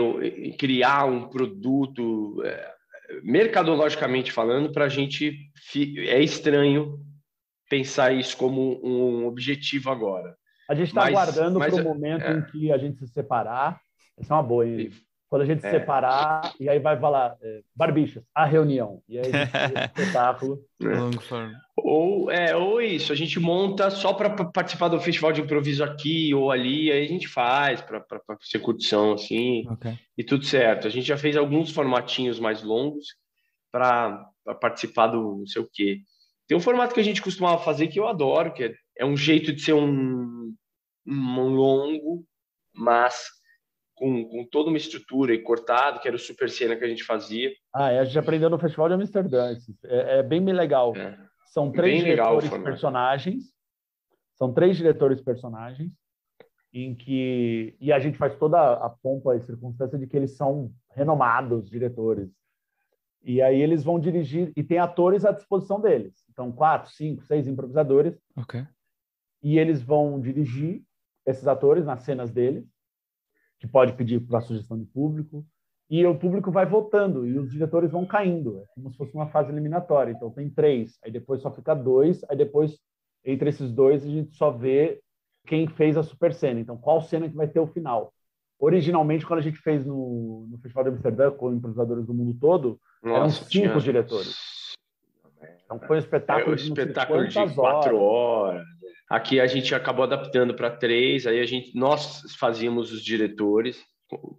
Speaker 4: criar um produto, é, mercadologicamente falando, para a gente é estranho pensar isso como um objetivo agora.
Speaker 3: A gente está aguardando para o é, momento é, em que a gente se separar. Essa é uma boa, hein? Quando a gente é. separar, e aí vai falar é, barbichas, a reunião. E aí a espetáculo.
Speaker 4: É. Ou, é, ou isso, a gente monta só para participar do festival de improviso aqui ou ali, aí a gente faz para ser curtição, assim, okay. e tudo certo. A gente já fez alguns formatinhos mais longos para participar do não sei o quê. Tem um formato que a gente costumava fazer que eu adoro, que é, é um jeito de ser um, um longo, mas com, com toda uma estrutura e cortado, que era o super cena que a gente fazia.
Speaker 3: Ah, é, a gente aprendeu no Festival de Amsterdã. É, é bem legal. É. São três bem diretores legal, personagens. São três diretores personagens em que e a gente faz toda a pompa e circunstância de que eles são renomados diretores. E aí eles vão dirigir e tem atores à disposição deles. Então quatro, cinco, seis improvisadores.
Speaker 1: Ok.
Speaker 3: E eles vão dirigir esses atores nas cenas deles que pode pedir para sugestão de público, e o público vai votando e os diretores vão caindo, é como se fosse uma fase eliminatória. Então tem três, aí depois só fica dois, aí depois entre esses dois a gente só vê quem fez a super cena. Então qual cena que vai ter o final? Originalmente quando a gente fez no, no Festival de Amsterdã com improvisadores do mundo todo, Nossa, eram cinco tinha... diretores.
Speaker 4: Então foi um espetáculo, é, um espetáculo de, de quatro horas. horas. Aqui a gente acabou adaptando para três, aí a gente nós fazíamos os diretores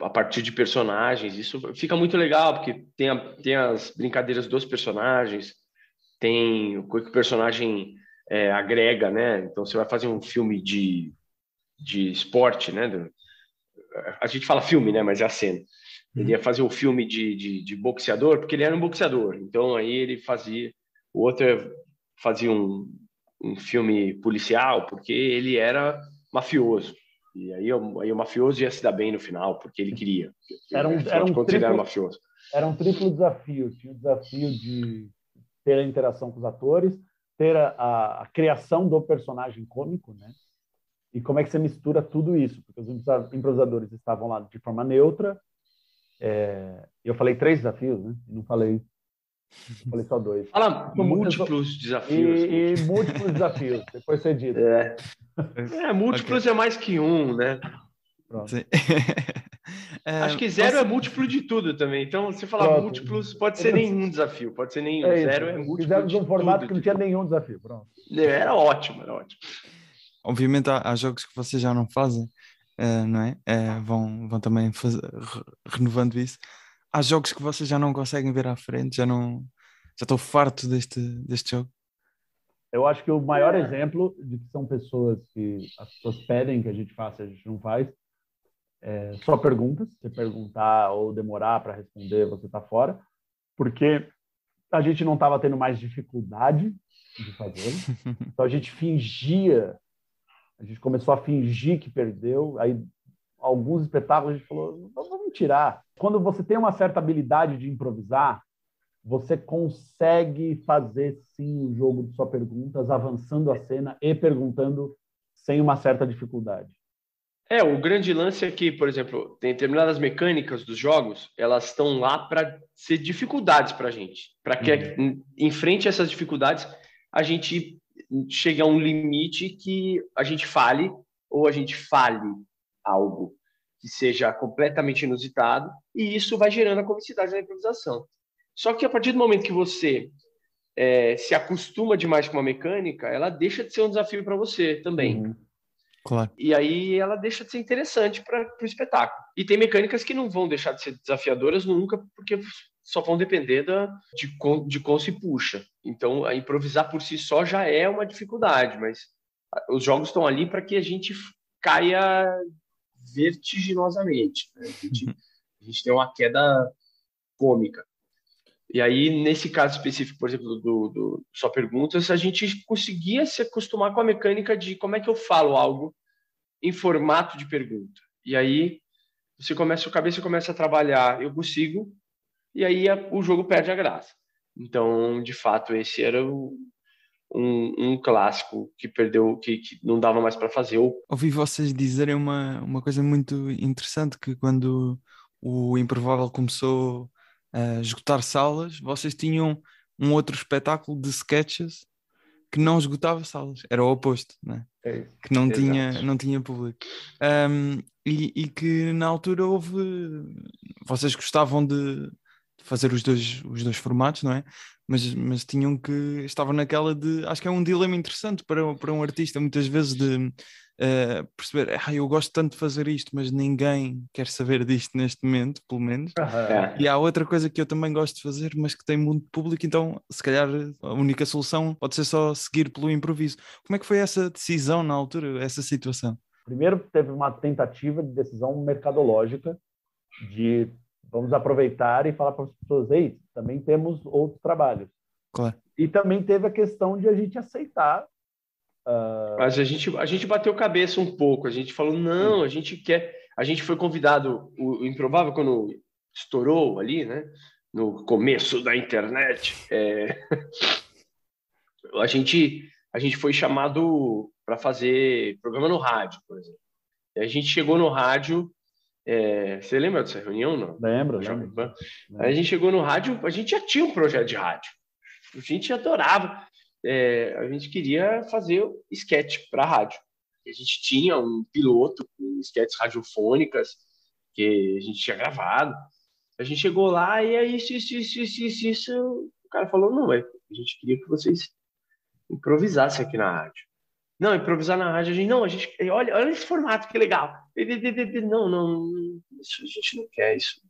Speaker 4: a partir de personagens. Isso fica muito legal porque tem, a, tem as brincadeiras dos personagens, tem o que o personagem é, agrega, né? Então você vai fazer um filme de, de esporte, né? A gente fala filme, né? Mas é a cena. Ele ia fazer um filme de, de, de boxeador porque ele era um boxeador. Então aí ele fazia, o outro fazia um, um filme policial, porque ele era mafioso. E aí, aí o mafioso ia se dar bem no final, porque ele queria.
Speaker 3: Era um, era um, triplo, era mafioso. Era um triplo desafio. Tinha o desafio de ter a interação com os atores, ter a, a, a criação do personagem cômico, né? E como é que você mistura tudo isso? Porque os improvisadores estavam lá de forma neutra. É, eu falei três desafios, né? Não falei Falei só dois.
Speaker 4: Fala múltiplos desafios.
Speaker 3: E, e, múltiplos desafios, depois ser dito.
Speaker 4: É, é múltiplos okay. é mais que um, né? é, Acho que zero é múltiplo de tudo também. Então, se falar Pronto. múltiplos, pode ser nenhum desafio, pode ser nenhum. É zero é múltiplo.
Speaker 3: Fizemos um formato que não tinha nenhum desafio. Pronto. É,
Speaker 4: era ótimo, era ótimo.
Speaker 1: Obviamente, há, há jogos que vocês já não fazem, uh, não é? Uh, vão, vão também fazer, renovando isso há jogos que vocês já não conseguem ver à frente, já não já estou farto deste, deste jogo.
Speaker 3: Eu acho que o maior exemplo de que são pessoas que as pessoas pedem que a gente faça, a gente não faz, é só perguntas. Se perguntar ou demorar para responder, você está fora, porque a gente não estava tendo mais dificuldade de fazer. Então a gente fingia, a gente começou a fingir que perdeu. Aí alguns espetáculos a gente falou, vamos tirar. Quando você tem uma certa habilidade de improvisar, você consegue fazer sim o jogo de só perguntas, avançando a cena e perguntando sem uma certa dificuldade.
Speaker 4: É, o grande lance é que, por exemplo, tem determinadas mecânicas dos jogos, elas estão lá para ser dificuldades para a gente, para que uhum. em frente a essas dificuldades a gente chegue a um limite que a gente fale ou a gente fale algo que seja completamente inusitado e isso vai gerando a comicidade da improvisação. Só que a partir do momento que você é, se acostuma demais com uma mecânica, ela deixa de ser um desafio para você também. Uhum.
Speaker 1: Claro.
Speaker 4: E aí ela deixa de ser interessante para o espetáculo. E tem mecânicas que não vão deixar de ser desafiadoras nunca, porque só vão depender da, de, de como se puxa. Então, a improvisar por si só já é uma dificuldade, mas os jogos estão ali para que a gente caia vertiginosamente. Né? A, gente, a gente tem uma queda cômica. E aí, nesse caso específico, por exemplo, do, do Só Perguntas, a gente conseguia se acostumar com a mecânica de como é que eu falo algo em formato de pergunta. E aí, você começa, a cabeça começa a trabalhar, eu consigo, e aí a, o jogo perde a graça. Então, de fato, esse era o, um, um, clássico que perdeu, que, que não dava mais para fazer.
Speaker 1: Ouvi vocês dizerem uma, uma coisa muito interessante, que quando o Improvável começou uh, esgotar salas, vocês tinham um outro espetáculo de sketches que não esgotava salas, era o oposto, né? É, que não tinha, não tinha público. Um, e, e, que na altura houve. Vocês gostavam de fazer os dois, os dois formatos, não é? Mas, mas tinham que. Estavam naquela de. Acho que é um dilema interessante para, para um artista, muitas vezes, de uh, perceber, ah, eu gosto tanto de fazer isto, mas ninguém quer saber disto neste momento, pelo menos. Uhum. E há outra coisa que eu também gosto de fazer, mas que tem muito público, então se calhar a única solução pode ser só seguir pelo improviso. Como é que foi essa decisão na altura, essa situação?
Speaker 3: Primeiro teve uma tentativa de decisão mercadológica de vamos aproveitar e falar para as pessoas, ei, também temos outros trabalhos.
Speaker 1: Claro.
Speaker 3: E também teve a questão de a gente aceitar
Speaker 4: Uh... Mas a gente, a gente bateu cabeça um pouco, a gente falou, não, a gente quer. A gente foi convidado, o, Improvável, quando estourou ali, né? No começo da internet, é... a, gente, a gente foi chamado para fazer programa no rádio, por exemplo. E a gente chegou no rádio. É... Você lembra dessa reunião? Não?
Speaker 3: Lembro, lembro.
Speaker 4: Aí a gente chegou no rádio, a gente já tinha um projeto de rádio. A gente adorava é, a gente queria fazer sketch para rádio. A gente tinha um piloto com sketches radiofônicas que a gente tinha gravado. A gente chegou lá e é isso, isso, isso, isso, isso, isso. O cara falou, não, é, a gente queria que vocês improvisassem aqui na rádio. Não, improvisar na rádio, a gente, não, a gente, olha, olha esse formato, que legal. Não, não, isso a gente não quer isso.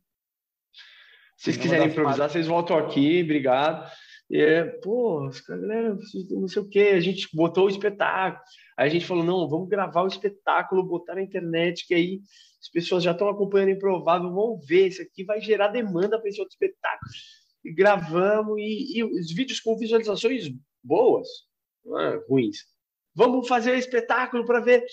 Speaker 4: Se vocês quiserem improvisar, vocês voltam aqui, obrigado. É, pô, galera, não sei o que, a gente botou o espetáculo. Aí a gente falou, não, vamos gravar o espetáculo, botar na internet, que aí as pessoas já estão acompanhando Improvável, vão ver, isso aqui vai gerar demanda para esse outro espetáculo. E gravamos, e, e, os vídeos com visualizações boas, não é, ruins. Vamos fazer espetáculo para ver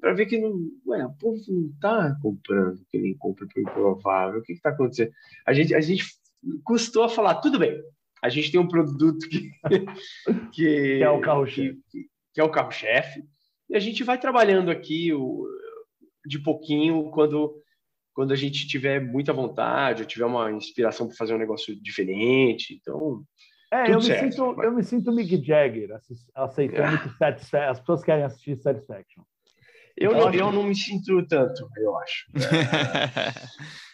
Speaker 4: para ver que não, ué, o povo não está comprando, que nem compra para Improvável. O que está acontecendo? A gente, a gente custou a falar, tudo bem, a gente tem um produto que,
Speaker 3: que, que é o carro-chefe.
Speaker 4: Que, que, é o carro-chefe. E a gente vai trabalhando aqui o, de pouquinho quando, quando a gente tiver muita vontade, ou tiver uma inspiração para fazer um negócio diferente. Então.
Speaker 3: É, eu me, sinto, eu me sinto Mick Jagger aceitando é. que as pessoas querem assistir Satisfaction.
Speaker 4: Eu, não, eu não me sinto tanto, eu acho.
Speaker 3: É.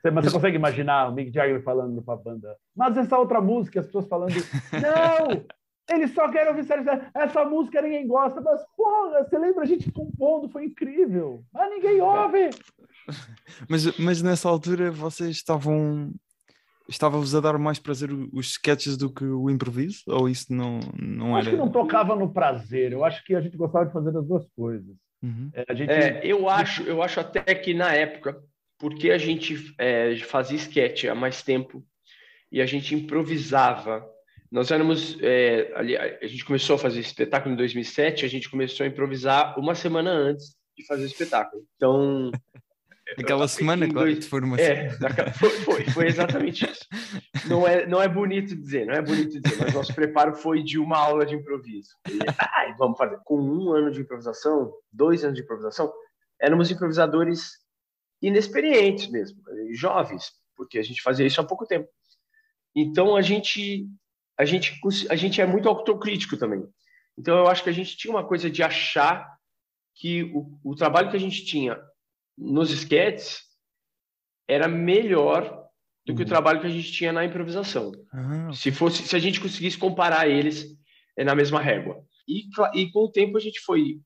Speaker 3: Você, mas você consegue imaginar o Mick Jagger falando para a banda, mas essa outra música, as pessoas falando, não, eles só querem ouvir sério, essa música ninguém gosta, mas porra, você lembra a gente compondo, foi incrível, mas ninguém ouve.
Speaker 1: Mas, mas nessa altura vocês estavam estava-vos a dar mais prazer os sketches do que o improviso? Ou isso não, não
Speaker 3: era? Acho que não tocava no prazer. Eu acho que a gente gostava de fazer as duas coisas.
Speaker 4: Uhum. É, gente... é, eu acho, eu acho até que na época porque a gente é, fazia sketch há mais tempo e a gente improvisava. Nós éramos, é, ali, a gente começou a fazer espetáculo em 2007, a gente começou a improvisar uma semana antes de fazer o espetáculo. Então,
Speaker 1: Aquela semana, claro, dois... de formação.
Speaker 4: É, foi, foi, foi, exatamente isso. Não é, não é bonito dizer, não é bonito dizer, mas nosso preparo foi de uma aula de improviso. E, ai, vamos fazer. Com um ano de improvisação, dois anos de improvisação, éramos improvisadores inexperientes mesmo, jovens, porque a gente fazia isso há pouco tempo. Então a gente a gente a gente é muito autocrítico também. Então eu acho que a gente tinha uma coisa de achar que o, o trabalho que a gente tinha nos esquetes era melhor do que o uhum. trabalho que a gente tinha na improvisação. Ah. Se fosse, se a gente conseguisse comparar eles é, na mesma régua. E, e com o tempo a gente foi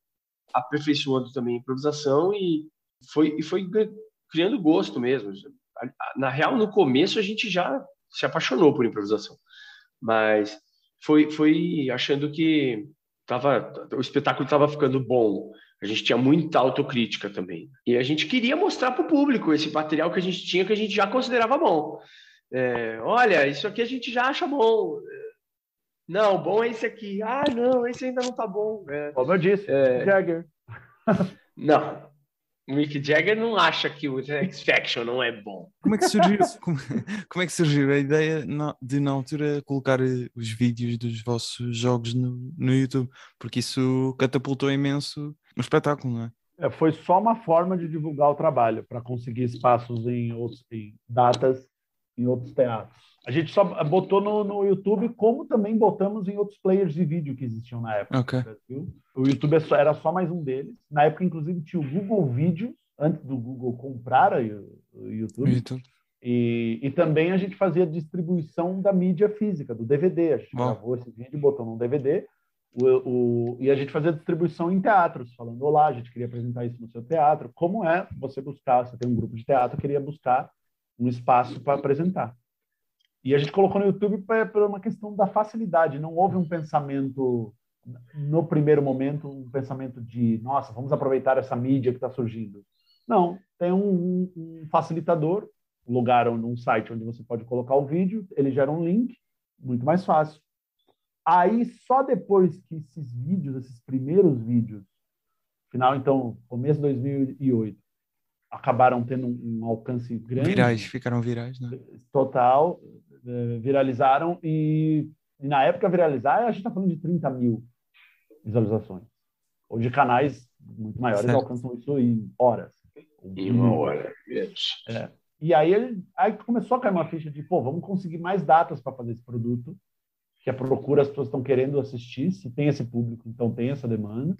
Speaker 4: aperfeiçoando também a improvisação e foi, e foi criando gosto mesmo. Na real, no começo a gente já se apaixonou por improvisação, mas foi, foi achando que tava, o espetáculo estava ficando bom. A gente tinha muita autocrítica também. E a gente queria mostrar para o público esse material que a gente tinha, que a gente já considerava bom. É, olha, isso aqui a gente já acha bom. Não, bom é esse aqui. Ah, não, esse ainda não tá bom. É,
Speaker 3: Como eu disse, é... Jagger.
Speaker 4: não, o Mick Jagger não acha que o X Faction não é bom.
Speaker 1: Como é que surgiu, como, como, é que surgiu a ideia de, na altura, colocar os vídeos dos vossos jogos no, no YouTube? Porque isso catapultou imenso o espetáculo, não é?
Speaker 3: é foi só uma forma de divulgar o trabalho, para conseguir espaços em, outros, em datas em outros teatros. A gente só botou no, no, YouTube, como também botamos em outros players de vídeo que existiam na época.
Speaker 1: Okay.
Speaker 3: O YouTube é era só mais um deles. Na época, inclusive, tinha o Google Vídeos, antes do Google comprar o YouTube. YouTube. E, e, também a gente fazia distribuição da mídia física, do DVD. A gente Bom. gravou esse vídeo, botou num DVD. O, o, e a gente fazia distribuição em teatros, falando: Olá, a gente queria apresentar isso no seu teatro. Como é você buscar? Você tem um grupo de teatro, queria buscar um espaço para apresentar. E a gente colocou no YouTube por uma questão da facilidade. Não houve um pensamento, no primeiro momento, um pensamento de, nossa, vamos aproveitar essa mídia que está surgindo. Não, tem um, um facilitador, um lugar, um site onde você pode colocar o vídeo, ele gera um link, muito mais fácil. Aí, só depois que esses vídeos, esses primeiros vídeos, final, então, começo de 2008, acabaram tendo um, um alcance grande.
Speaker 1: Virais, ficaram virais, né?
Speaker 3: Total, eh, viralizaram e, e na época viralizar, a gente está falando de 30 mil visualizações. Hoje canais muito maiores certo. alcançam isso em horas.
Speaker 4: Em uma hora,
Speaker 3: é. E aí, aí começou a cair uma ficha de, pô, vamos conseguir mais datas para fazer esse produto, que a procura, as pessoas estão querendo assistir, se tem esse público, então tem essa demanda.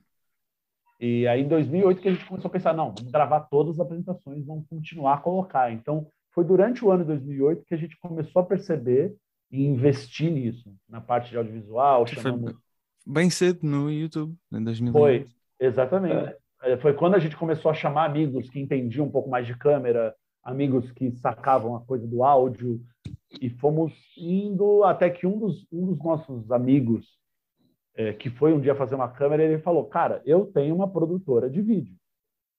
Speaker 3: E aí, em 2008, que a gente começou a pensar, não, vamos gravar todas as apresentações, vamos continuar a colocar. Então, foi durante o ano de 2008 que a gente começou a perceber e investir nisso, na parte de audiovisual, chamando...
Speaker 1: bem cedo no YouTube, em 2008.
Speaker 3: Foi, exatamente. É. Foi quando a gente começou a chamar amigos que entendiam um pouco mais de câmera, amigos que sacavam a coisa do áudio, e fomos indo até que um dos, um dos nossos amigos é, que foi um dia fazer uma câmera, ele falou: Cara, eu tenho uma produtora de vídeo.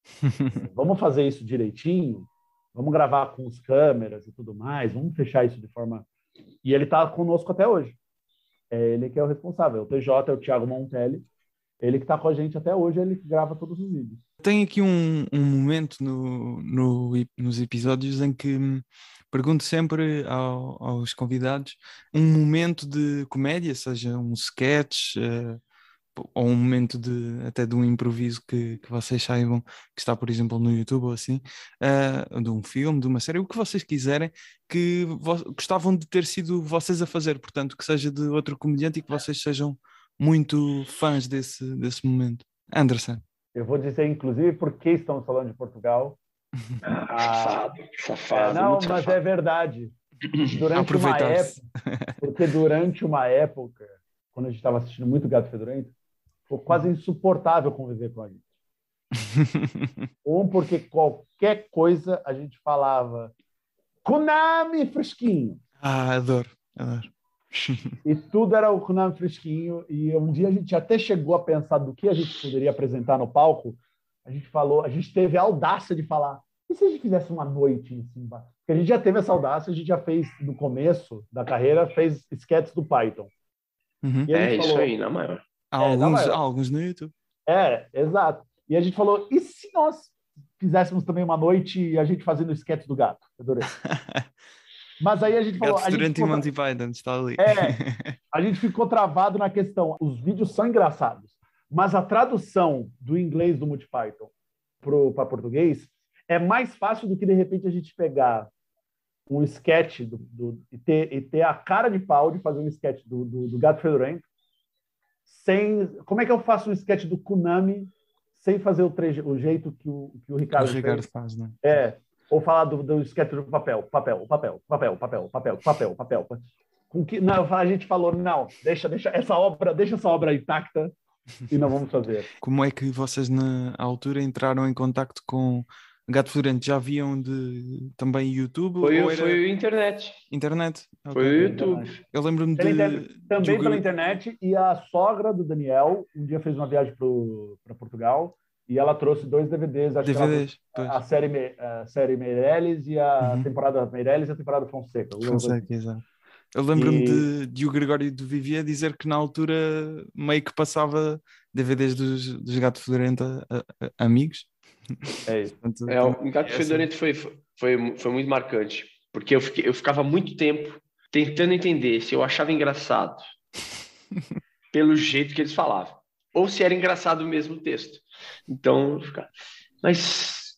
Speaker 3: vamos fazer isso direitinho? Vamos gravar com as câmeras e tudo mais? Vamos fechar isso de forma. E ele está conosco até hoje. É ele que é o responsável. O TJ é o Thiago Montelli. Ele que está com a gente até hoje, ele que grava todos os vídeos.
Speaker 1: Tem aqui um, um momento no, no, nos episódios em que pergunto sempre ao, aos convidados um momento de comédia, seja um sketch uh, ou um momento de até de um improviso que, que vocês saibam que está, por exemplo, no YouTube ou assim, uh, de um filme, de uma série, o que vocês quiserem, que gostavam de ter sido vocês a fazer, portanto, que seja de outro comediante e que vocês sejam muito fãs desse, desse momento. Anderson.
Speaker 3: Eu vou dizer, inclusive, porque estamos falando de Portugal,
Speaker 4: ah, safado, safado.
Speaker 3: É, não, mas
Speaker 4: safado.
Speaker 3: é verdade. Durante uma época, porque durante uma época, quando a gente estava assistindo muito Gato Fedorento, foi quase insuportável conviver com a gente. um, porque qualquer coisa a gente falava Konami fresquinho.
Speaker 1: Ah, adoro, adoro.
Speaker 3: e tudo era o Konami fresquinho. E um dia a gente até chegou a pensar do que a gente poderia apresentar no palco. A gente falou, a gente teve a audácia de falar e se a gente fizesse uma noite assim? Porque a gente já teve essa audácia, a gente já fez no começo da carreira, fez sketches do Python.
Speaker 4: Uhum. É falou, isso aí, na maior.
Speaker 1: Há é, alguns, maior. alguns no YouTube.
Speaker 3: É, exato. E a gente falou, e se nós fizéssemos também uma noite e a gente fazendo sketch do gato? Adorei. Mas aí a gente falou.
Speaker 1: Gato a gente ficou, Monty Python está ali.
Speaker 3: É, a gente ficou travado na questão. Os vídeos são engraçados, mas a tradução do inglês do Monty Python para português, é mais fácil do que de repente a gente pegar um sketch do, do, e, ter, e ter a cara de pau de fazer um sketch do, do, do Gato Fedorento sem. Como é que eu faço um sketch do Kunami sem fazer o, treje, o jeito que o, que o Ricardo,
Speaker 1: o Ricardo faz, né?
Speaker 3: É. Ou falar do, do sketch do papel, papel, papel, papel, papel, papel, papel, papel. Com que não, a gente falou não, deixa, deixa essa obra, deixa essa obra intacta e não vamos fazer.
Speaker 1: Como é que vocês na altura entraram em contacto com Gato Fedorento? Já viam de também YouTube?
Speaker 4: Foi,
Speaker 1: ou era...
Speaker 4: foi internet.
Speaker 1: Internet?
Speaker 4: Foi
Speaker 1: Ok.
Speaker 4: o YouTube.
Speaker 1: Eu lembro-me de.
Speaker 3: inter- Também
Speaker 1: de-
Speaker 3: pela internet e a sogra do Daniel um dia fez uma viagem para Portugal e ela trouxe dois DVDs, acho que ela
Speaker 1: DVDs. Pois.
Speaker 3: a série, a série Meirelles e a
Speaker 1: Uhum.
Speaker 3: temporada Meirelles e a temporada Fonseca.
Speaker 1: Fonseca, exato. Eu lembro-me
Speaker 3: E-
Speaker 1: de, de o Gregório do Vivier dizer que na altura meio que passava DVDs dos, dos Gato Fedorento a, a- a amigos.
Speaker 3: É isso.
Speaker 1: Portanto,
Speaker 4: É, o Gato
Speaker 1: essa-
Speaker 4: Fedorento foi, foi, foi muito marcante, porque eu, fiquei, eu ficava muito tempo tentando entender se eu achava engraçado pelo jeito que eles falavam, ou se era engraçado mesmo o texto. Então, mas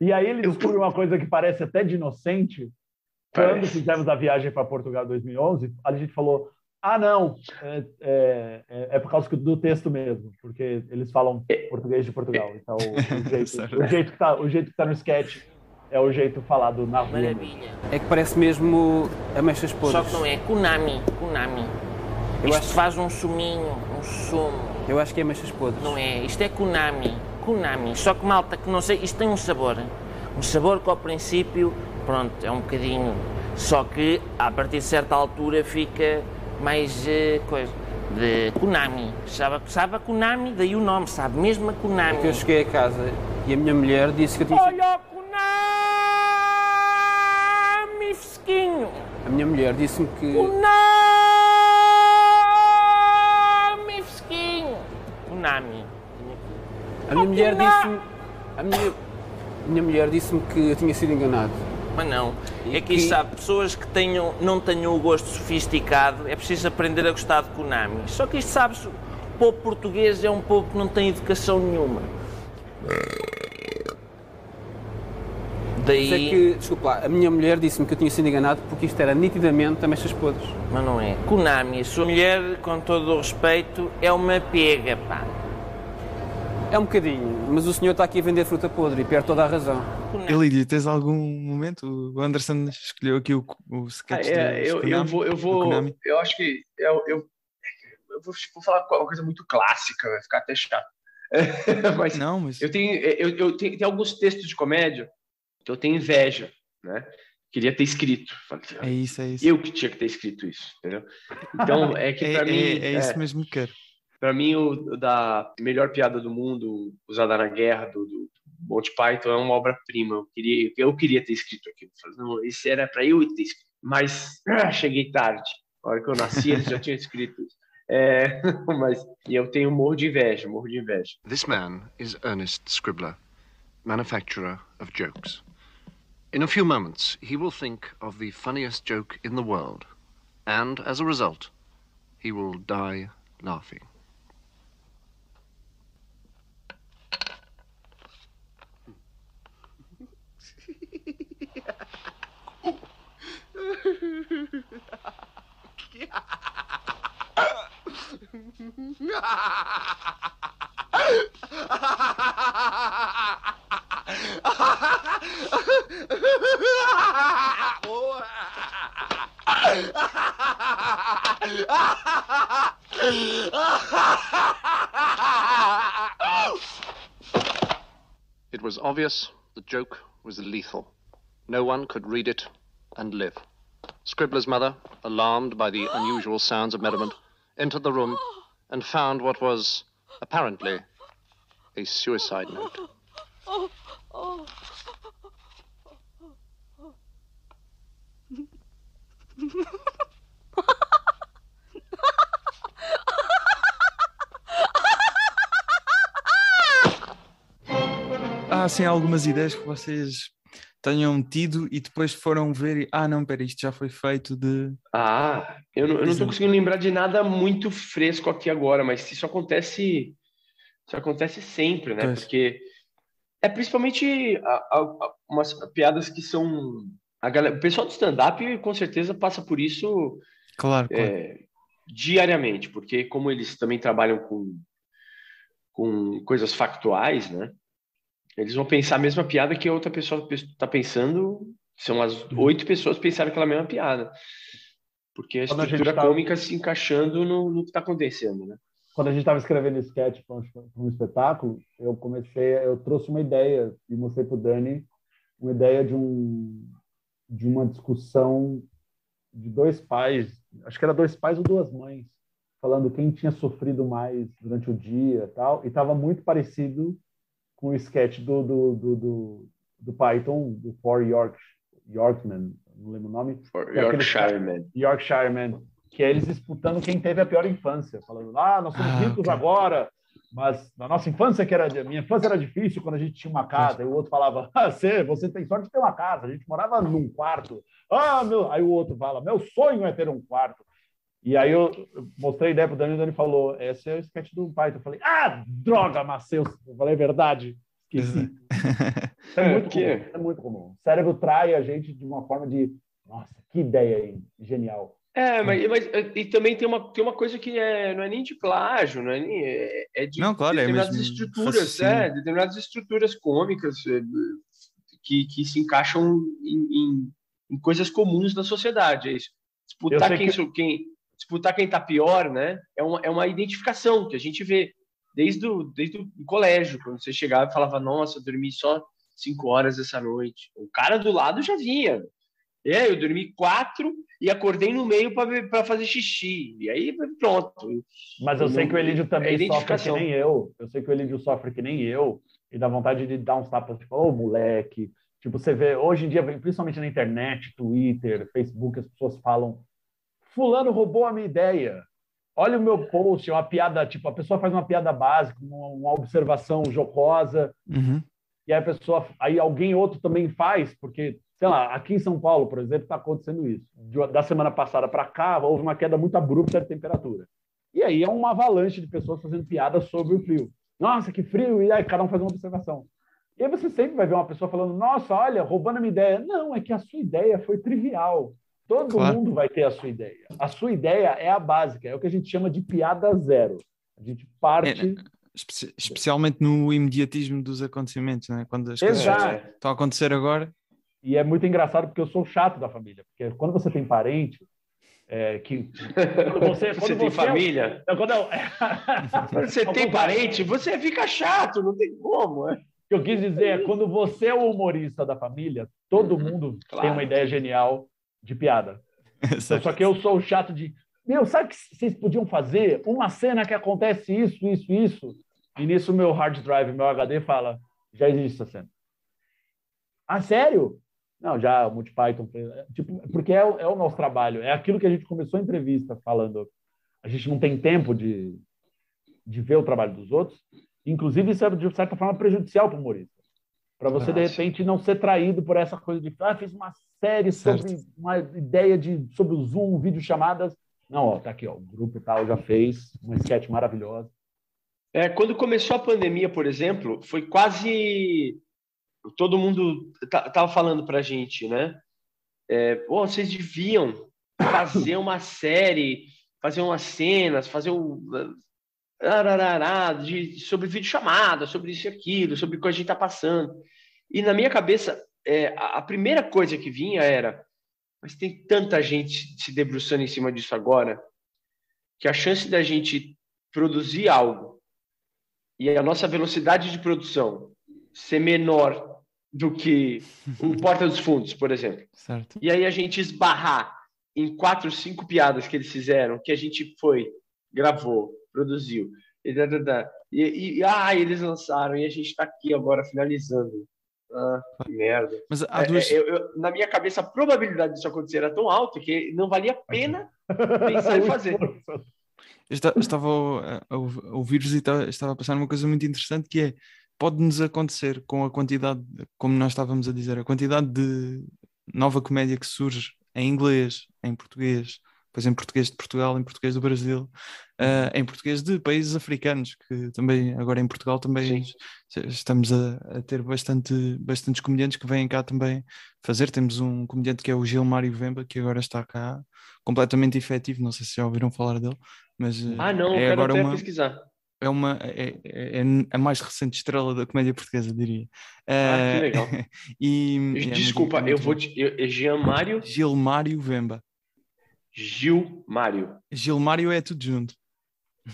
Speaker 3: E aí ele
Speaker 4: Eu-
Speaker 3: uma coisa que parece até de inocente. Quando fizemos a viagem para Portugal em 2011, a gente falou: ah, não, é, é, é- é por causa do texto mesmo, porque eles falam português de Portugal. Então, o jeito, o jeito que está o jeito que tá no sketch é o jeito falado na rua.
Speaker 5: Maravilha.
Speaker 6: É que parece mesmo ameixas
Speaker 5: Só
Speaker 6: podres.
Speaker 5: que não é Konami, Konami.
Speaker 6: Eu
Speaker 5: Isto
Speaker 6: acho-
Speaker 5: faz um suminho, um sumo.
Speaker 6: Eu acho que é ameixas podres.
Speaker 5: Não é? Isto é Konami, Konami. Só que malta que não sei, isto tem um sabor. Um sabor que ao princípio, pronto, é um bocadinho. Só que a partir de certa altura fica mais eh, coisa. De Konami. Sabe, sabe a Konami? Daí o nome, sabe? Mesmo a Konami.
Speaker 6: É que eu cheguei a casa e a minha mulher disse que eu tinha.
Speaker 5: Olha o Konami fresquinho!
Speaker 6: A minha mulher disse-me que...
Speaker 5: Konami fresquinho! Konami.
Speaker 6: A minha mulher disse-me... A minha... a minha mulher disse-me que eu tinha sido enganado.
Speaker 5: Mas não.
Speaker 6: E
Speaker 5: É que,
Speaker 6: que-
Speaker 5: sabe, pessoas que tenham, não tenham o gosto sofisticado, é preciso aprender a gostar de Konami. Só que isto, sabes, o povo português é um povo que não tem educação nenhuma.
Speaker 6: Mas
Speaker 5: Daí.
Speaker 6: é que, desculpa lá, a minha mulher disse-me que eu tinha sido enganado porque isto era nitidamente ameixas podres.
Speaker 5: Mas não é. Konami, a sua mulher, com todo o respeito, é uma pega, pá.
Speaker 6: É um bocadinho, mas o senhor está aqui a vender fruta podre e perde toda a razão.
Speaker 1: Elídio, tens algum momento? O Anderson escolheu aqui o, o
Speaker 4: Ah,
Speaker 1: sketch
Speaker 4: é,
Speaker 1: dos
Speaker 4: eu, eu
Speaker 1: Konami,
Speaker 4: vou, eu vou, eu acho que eu, eu, eu vou, vou falar uma coisa muito clássica, vai ficar até chato. Mas
Speaker 1: Não, mas
Speaker 4: eu tenho, eu, eu tenho, tem alguns textos de comédia que eu tenho inveja, né? Queria ter escrito.
Speaker 1: É isso, é isso.
Speaker 4: Eu que tinha que ter escrito isso, entendeu? Então é que
Speaker 1: é,
Speaker 4: para
Speaker 1: é-
Speaker 4: mim,
Speaker 1: é isso mesmo que quero.
Speaker 4: Para mim o, da melhor piada do mundo usada na guerra do, do Monty Python é uma obra-prima. Eu queria, eu queria ter escrito aquilo. Não, isso era para eu ter escrito, mas ah, cheguei tarde. Na hora que eu nasci eles já tinham escrito isso. É, mas eu tenho morro de inveja, morro de inveja.
Speaker 7: This man is Ernest Scribbler, manufacturer of jokes. In a few moments, he will think of the funniest joke in the world, and as a result, he will die laughing. It was obvious the joke was lethal. No one could read it and live. Scribbler's mother, alarmed by the unusual sounds of merriment, entered the room and found what was apparently a suicide note.
Speaker 1: Há assim algumas ideias que vocês tenham tido e depois foram ver e ah não, pera, isto já foi feito de
Speaker 4: Ah, eu não, eu não
Speaker 1: Exato.
Speaker 4: conseguindo lembrar de nada muito fresco aqui agora, mas isso acontece, isso acontece sempre, né?
Speaker 1: Pois.
Speaker 4: Porque É principalmente a, a, a, umas piadas que são. A galera, o pessoal do stand-up com certeza passa por isso
Speaker 1: Claro, claro.
Speaker 4: é, diariamente, porque como eles também trabalham com, com coisas factuais, né? Eles vão pensar a mesma piada que a outra pessoa está pensando. São as oito pessoas pensaram aquela mesma piada. Porque a
Speaker 3: Quando a
Speaker 4: estrutura
Speaker 3: tá-
Speaker 4: cômica se encaixando no, no que está acontecendo, né?
Speaker 3: quando a gente estava escrevendo sketch para um, um espetáculo, eu comecei, eu trouxe uma ideia e mostrei para o Dani uma ideia de um de uma discussão de dois pais, acho que era dois pais ou duas mães, falando quem tinha sofrido mais durante o dia, e tal, e estava muito parecido com o sketch do do, do, do, do Python, do For York Yorkman, não lembro o nome,
Speaker 4: For
Speaker 3: É aquele-
Speaker 4: Yorkshire Man.
Speaker 3: Yorkshireman, que é eles disputando quem teve a pior infância, falando, ah, nós somos
Speaker 1: Ah,
Speaker 3: ricos
Speaker 1: ok.
Speaker 3: agora, mas na nossa infância que era, minha infância era difícil quando a gente tinha uma casa, e o outro falava, ah, você, você tem sorte de ter uma casa, a gente morava num quarto, ah, meu, aí o outro fala, meu sonho é ter um quarto. E aí eu mostrei a ideia pro Dani, e o Dani falou, esse é o sketch do Python. Eu falei, ah, droga, Maceus. Eu falei, é verdade. Esqueci. Isso é muito
Speaker 4: que-
Speaker 3: comum. É muito comum. O cérebro trai a gente de uma forma de, nossa, que ideia aí, genial.
Speaker 4: É, mas, mas e também tem uma, tem uma coisa que é, não é nem de plágio, não é, nem, é, é de
Speaker 1: Não, claro, é
Speaker 4: determinadas
Speaker 1: mesmo
Speaker 4: estruturas,
Speaker 1: raciocínio.
Speaker 4: é, determinadas estruturas cômicas é, que, que se encaixam em, em, em coisas comuns da sociedade, é isso. Disputar quem,
Speaker 3: que-
Speaker 4: quem, disputar quem tá pior, né, é uma, é uma identificação que a gente vê desde o, desde o colégio, quando você chegava e falava, nossa, eu dormi só cinco horas essa noite. O cara do lado já vinha. É, eu dormi quatro e acordei no meio para fazer xixi. E aí, pronto.
Speaker 3: Mas eu sei que o Elídio
Speaker 4: É
Speaker 3: também sofre que nem eu. Eu sei que o Elídio sofre que nem eu e dá vontade de dar uns tapas, tipo, ô moleque. Tipo, você vê, hoje em dia, principalmente na internet, Twitter, Facebook, as pessoas falam: Fulano roubou a minha ideia. Olha o meu post, é uma piada, tipo, a pessoa faz uma piada básica, uma, uma observação jocosa,
Speaker 1: Uhum.
Speaker 3: e aí a pessoa, aí alguém outro também faz, porque, sei lá, aqui em São Paulo, por exemplo, está acontecendo isso. Da semana passada para cá, houve uma queda muito abrupta de temperatura. E aí é uma avalanche de pessoas fazendo piadas sobre o frio. Nossa, que frio! E aí cada um faz uma observação. E aí você sempre vai ver uma pessoa falando, nossa, olha, roubando a minha ideia. Não, é que a sua ideia foi trivial. Todo
Speaker 1: Claro.
Speaker 3: mundo vai ter a sua ideia. A sua ideia é a básica, é o que a gente chama de piada zero. A gente parte...
Speaker 1: Espe- especialmente no imediatismo dos acontecimentos, né? quando as coisas
Speaker 3: Exato.
Speaker 1: estão a acontecer agora.
Speaker 3: E é muito engraçado porque eu sou o chato da família. Porque quando você tem parente, é, que quando você,
Speaker 4: Você
Speaker 3: quando
Speaker 4: tem
Speaker 3: é-
Speaker 4: família?
Speaker 3: é, quando eu,
Speaker 4: Quando você tem parente, você fica chato, não tem como. é.
Speaker 3: o que eu quis dizer é quando você é o humorista da família, todo mundo tem
Speaker 4: Claro.
Speaker 3: uma ideia genial de piada. Então, só que eu sou chato de, meu, sabe que vocês podiam fazer? Uma cena que acontece isso, isso, isso. E nisso meu hard drive, meu HD fala, já existe essa cena. Ah, sério? Não, já o MultiPython é, Tipo, porque é, o- é o nosso trabalho. É aquilo que a gente começou a entrevista falando. A gente não tem tempo de, de ver o trabalho dos outros. Inclusive, isso é, de certa forma, prejudicial para o humorista. Para você, de repente, não ser traído por essa coisa de ah, fiz uma série sobre
Speaker 1: Certo.
Speaker 3: uma ideia de, sobre o Zoom, videochamadas. Não, ó, tá aqui, ó, o grupo tal já fez uma sketch maravilhosa.
Speaker 4: É, quando começou a pandemia, por exemplo, foi quase todo mundo ta- tava falando pra gente, né? É, Pô, vocês deviam fazer uma série, fazer umas cenas, fazer um ararará, de, sobre videochamada, sobre isso e aquilo, sobre o que a gente tá passando. E na minha cabeça, é, a, primeira coisa que vinha era, mas tem tanta gente se debruçando em cima disso agora, que a chance da gente produzir algo e a nossa velocidade de produção ser menor do que o Porta dos Fundos, por exemplo.
Speaker 1: Certo.
Speaker 4: E aí a gente esbarrar em quatro, cinco piadas que eles fizeram, que a gente foi, gravou, produziu, e, e, e- e- ah, eles lançaram, e a gente está aqui agora finalizando. Ah, que merda.
Speaker 1: Mas há
Speaker 4: É,
Speaker 1: duas.
Speaker 4: é, eu- eu- na minha cabeça, a probabilidade disso acontecer era tão alta que não valia a pena pensar em fazer.
Speaker 1: Eu estava a, a ouv- a ouvir-vos e ta- estava a passar uma coisa muito interessante que é pode-nos acontecer com a quantidade, como nós estávamos a dizer, a quantidade de nova comédia que surge em inglês, em português, depois em português de Portugal, em português do Brasil, uh, em português de países africanos, que também, agora em Portugal também Sim. estamos a, a, ter bastante, bastantes comediantes que vêm cá também fazer. Temos um comediante que é o Gilmário Vemba, que agora está cá completamente efetivo, não sei se já ouviram falar dele, mas
Speaker 4: ah, não, é
Speaker 1: agora uma,
Speaker 4: pesquisar.
Speaker 1: É uma é, é, é, a mais recente estrela da comédia portuguesa, diria.
Speaker 4: Ah, que legal. e, Desculpa, é muito, eu vou te. Eu, Gilmário?
Speaker 1: Gilmário Vemba.
Speaker 4: Gilmário.
Speaker 1: Gilmário é tudo junto.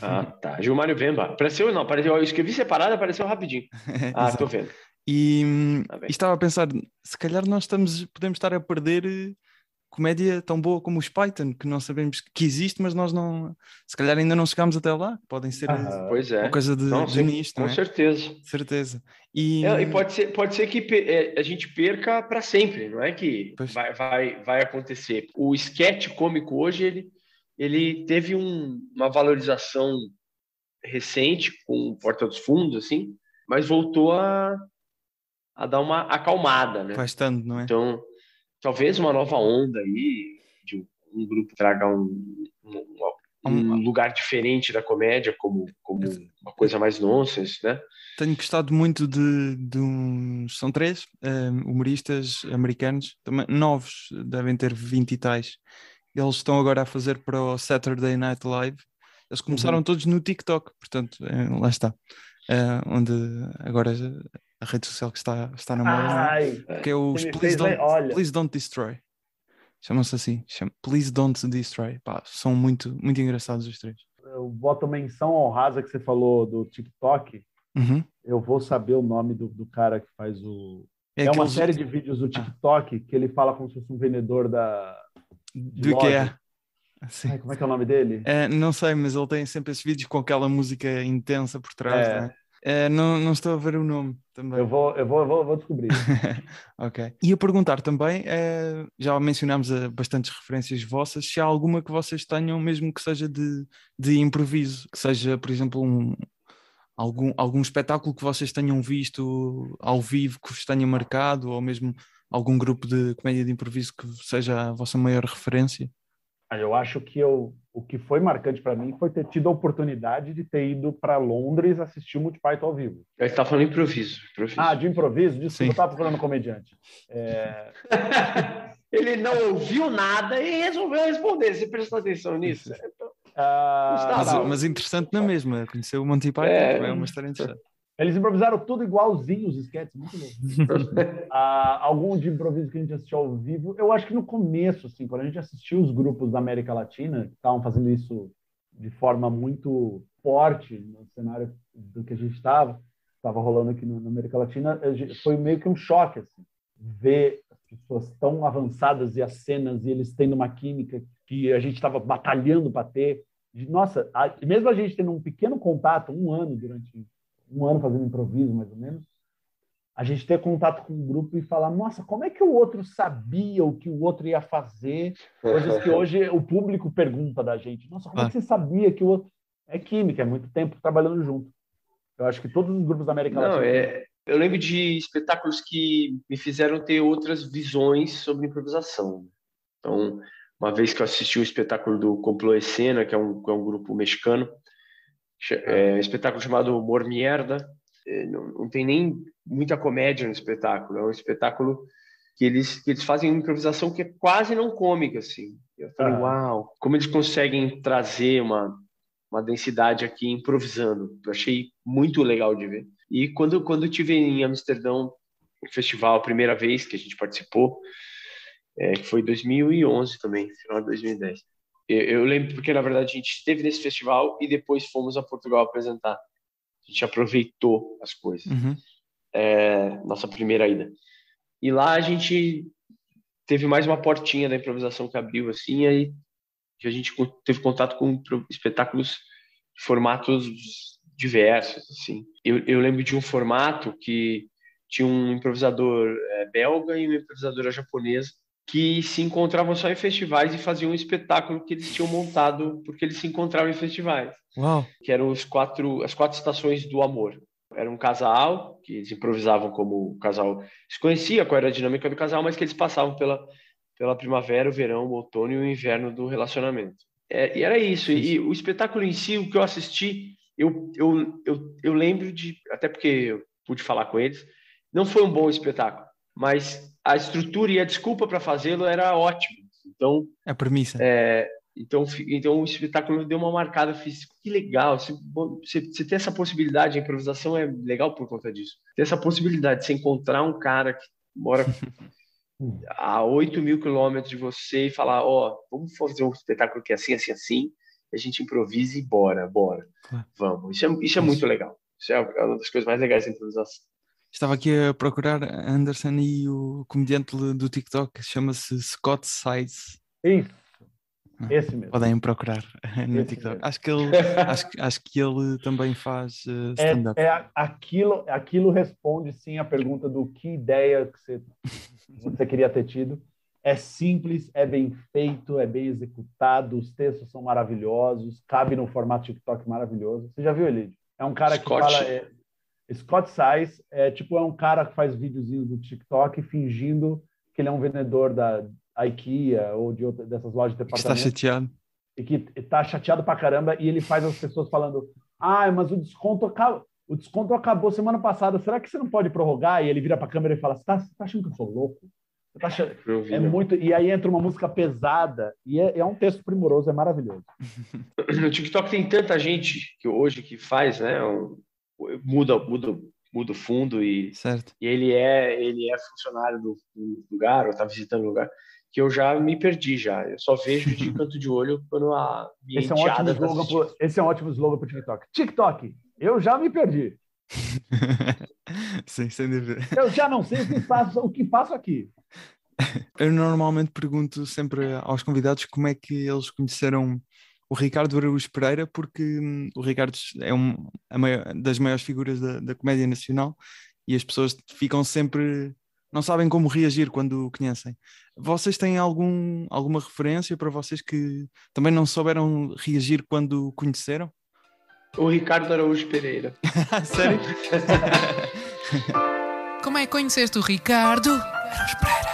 Speaker 4: Ah, tá. Gilmário Vemba. Apareceu, não, apareceu. Eu escrevi separado, apareceu rapidinho. Ah, tô vendo.
Speaker 1: E, tá e, estava a pensar, se calhar nós estamos, podemos estar a perder eh, comédia tão boa como os Python, que nós sabemos que existe, mas nós não, se calhar ainda não chegámos até lá. Podem ser
Speaker 4: ah, pois é.
Speaker 1: uma coisa de, não, de nisto,
Speaker 4: com
Speaker 1: não é?
Speaker 4: certeza.
Speaker 1: Certeza. E,
Speaker 4: é, e pode ser, pode ser que é, a gente perca para sempre, não é que vai, vai, vai acontecer. O sketch cômico hoje ele, ele teve um, uma valorização recente com Porta dos Fundos, assim, mas voltou a, a dar uma acalmada, né?
Speaker 1: Bastante, não é?
Speaker 4: Então talvez uma nova onda aí de um grupo traga um, um, um lugar diferente da comédia como, como uma coisa mais nonsense, né?
Speaker 1: Tenho gostado muito de, de uns, são três um, eh, humoristas americanos, também novos, devem ter 20 e tais. Eles estão agora a fazer para o Saturday Night Live. Eles começaram uhum. todos no TikTok, portanto, é, lá está. É, onde agora a rede social que está, está na moda, que é os Please don't, Please don't, Destroy. Chamam-se assim, chama, Please Don't Destroy. Pá, são muito, muito engraçados os três.
Speaker 3: Eu boto menção honrada que você falou do TikTok.
Speaker 1: Uhum.
Speaker 3: Eu vou saber o nome do, do cara que faz o. É, é uma série de vídeos do ah. TikTok ah. que ele fala como se fosse um vendedor da.
Speaker 1: Do que é?
Speaker 3: Ai, como é que é o nome dele?
Speaker 1: É, não sei, mas ele tem sempre esses vídeos com aquela música intensa por trás, é. né? É, não, não estou a ver o nome também.
Speaker 3: Eu vou, eu vou, eu vou, vou descobrir.
Speaker 1: ok. E a perguntar também, é, já mencionámos eh, bastantes referências vossas, se há alguma que vocês tenham, mesmo que seja de, de improviso, que seja, por exemplo, um, algum, algum espetáculo que vocês tenham visto ao vivo que vos tenha marcado, ou mesmo algum grupo de comédia de improviso que seja a vossa maior referência?
Speaker 3: Eu acho que eu, o que foi marcante para mim foi ter tido a oportunidade de ter ido para Londres assistir o Multi Python ao vivo.
Speaker 4: Ele está falando improviso, improviso.
Speaker 3: Ah, de improviso? Desculpa, eu estava procurando comediante. É...
Speaker 4: Ele não ouviu nada e resolveu responder. Você prestou atenção nisso?
Speaker 1: Ah, mas, mas, interessante na mesma. Conhecer o Monty Python é, é uma história interessante.
Speaker 3: Eles improvisaram tudo igualzinho os sketches, muito louco. ah, algum de improviso que a gente assistiu ao vivo, eu acho que no começo, assim, quando a gente assistiu os grupos da América Latina, que estavam fazendo isso de forma muito forte no cenário do que a gente estava, estava rolando aqui na América Latina, foi meio que um choque, assim, ver as pessoas tão avançadas e as cenas e eles tendo uma química que a gente estava batalhando para ter. Nossa, a, mesmo a gente tendo um pequeno contato, um ano durante um ano fazendo improviso, mais ou menos, a gente ter contato com o grupo e falar, nossa, como é que o outro sabia o que o outro ia fazer? Coisas que hoje o público pergunta da gente. Nossa, como é que você sabia que o outro... É química, é muito tempo trabalhando junto. Eu acho que todos os grupos da América
Speaker 4: Não,
Speaker 3: Latina...
Speaker 4: É... Eu lembro de espetáculos que me fizeram ter outras visões sobre improvisação. Então, uma vez que eu assisti o espetáculo do Complô Escena, que é um, que é um grupo mexicano, é, um espetáculo chamado Humor Mierda. É, não, não, tem nem muita comédia no espetáculo. É um espetáculo que eles, que eles fazem uma improvisação que é quase não cômica, assim. Eu falei, ah. uau, como eles conseguem trazer uma, uma densidade aqui improvisando. Eu achei muito legal de ver. E quando, quando eu tive em Amsterdão, o festival, a primeira vez que a gente participou, é, foi 2011 também, final de 2010. Eu, lembro porque, na verdade, a gente esteve nesse festival e depois fomos a Portugal apresentar. A gente aproveitou as coisas.
Speaker 1: Uhum.
Speaker 4: É, nossa primeira ida. E lá a gente teve mais uma portinha da improvisação que abriu, assim, aí a gente teve contato com espetáculos de formatos diversos, assim. Eu, eu lembro de um formato que tinha um improvisador é, belga e uma improvisadora japonesa que se encontravam só em festivais e faziam um espetáculo que eles tinham montado porque eles se encontravam em festivais.
Speaker 1: Uau.
Speaker 4: Que eram os quatro, as quatro estações do amor. Era um casal, que eles improvisavam como o casal se conhecia, qual era a dinâmica do casal, mas que eles passavam pela, pela primavera, o verão, o outono e o inverno do relacionamento. É, e era isso. E, e, o espetáculo em si, o que eu assisti, eu, eu, eu, eu lembro de, até porque eu pude falar com eles, não foi um bom espetáculo, mas a estrutura e a desculpa para fazê-lo era ótima. Então,
Speaker 1: a premissa.
Speaker 4: É, então, então o espetáculo deu uma marcada, fiz que legal, você, você, você ter essa possibilidade, a improvisação é legal por conta disso. Ter essa possibilidade de você encontrar um cara que mora a 8 mil quilômetros de você e falar, ó, oh, vamos fazer um espetáculo que é assim, assim, assim, a gente improvisa e bora, bora, vamos. Isso é, isso é muito legal. Isso é uma das coisas mais legais da improvisação.
Speaker 1: Estava aqui a procurar Anderson e o comediante do TikTok chama-se Scott Sides.
Speaker 3: Isso. Esse mesmo.
Speaker 1: Podem procurar no Esse TikTok. Acho que, ele, acho, acho que ele também faz uh, stand-up.
Speaker 3: É, é, aquilo, aquilo responde sim a pergunta do que ideia que você, você queria ter tido. É simples, é bem feito, é bem executado, os textos são maravilhosos, cabe no formato TikTok maravilhoso. Você já viu ele? É um cara Scott. que fala. É, Scott Size é tipo é um cara que faz videozinhos do TikTok fingindo que ele é um vendedor da IKEA ou de outra, dessas lojas de departamento.
Speaker 1: Está chateado.
Speaker 3: E que está chateado pra caramba e ele faz as pessoas falando: "Ah, mas o desconto acabou, o desconto acabou semana passada. Será que você não pode prorrogar?" E ele vira para a câmera e fala: "Você tá, tá achando que eu sou louco?" Tá achando... É muito e aí entra uma música pesada e é, é um texto primoroso, é maravilhoso.
Speaker 4: No TikTok tem tanta gente que hoje que faz, né? Um muda, muda, muda o fundo e,
Speaker 1: certo.
Speaker 4: e ele é ele é funcionário do, do lugar ou está visitando o lugar que eu já me perdi já. Eu só vejo de canto de olho quando a minha
Speaker 3: esse é um ótimo tá slogan pro, Esse é um ótimo slogan para o TikTok. TikTok, eu já me perdi.
Speaker 1: Sim, sem dúvida.
Speaker 3: Eu já não sei o que faço, o que faço aqui.
Speaker 1: Eu normalmente pergunto sempre aos convidados como é que eles conheceram o Ricardo Araújo Pereira, porque hum, o Ricardo é um, maior, das maiores figuras da, da, comédia nacional e as pessoas ficam sempre. não sabem como reagir quando o conhecem. Vocês têm algum, alguma referência para vocês que também não souberam reagir quando o conheceram?
Speaker 4: O Ricardo Araújo Pereira.
Speaker 1: Sério?
Speaker 8: como é que conheceste o Ricardo Araújo Pereira?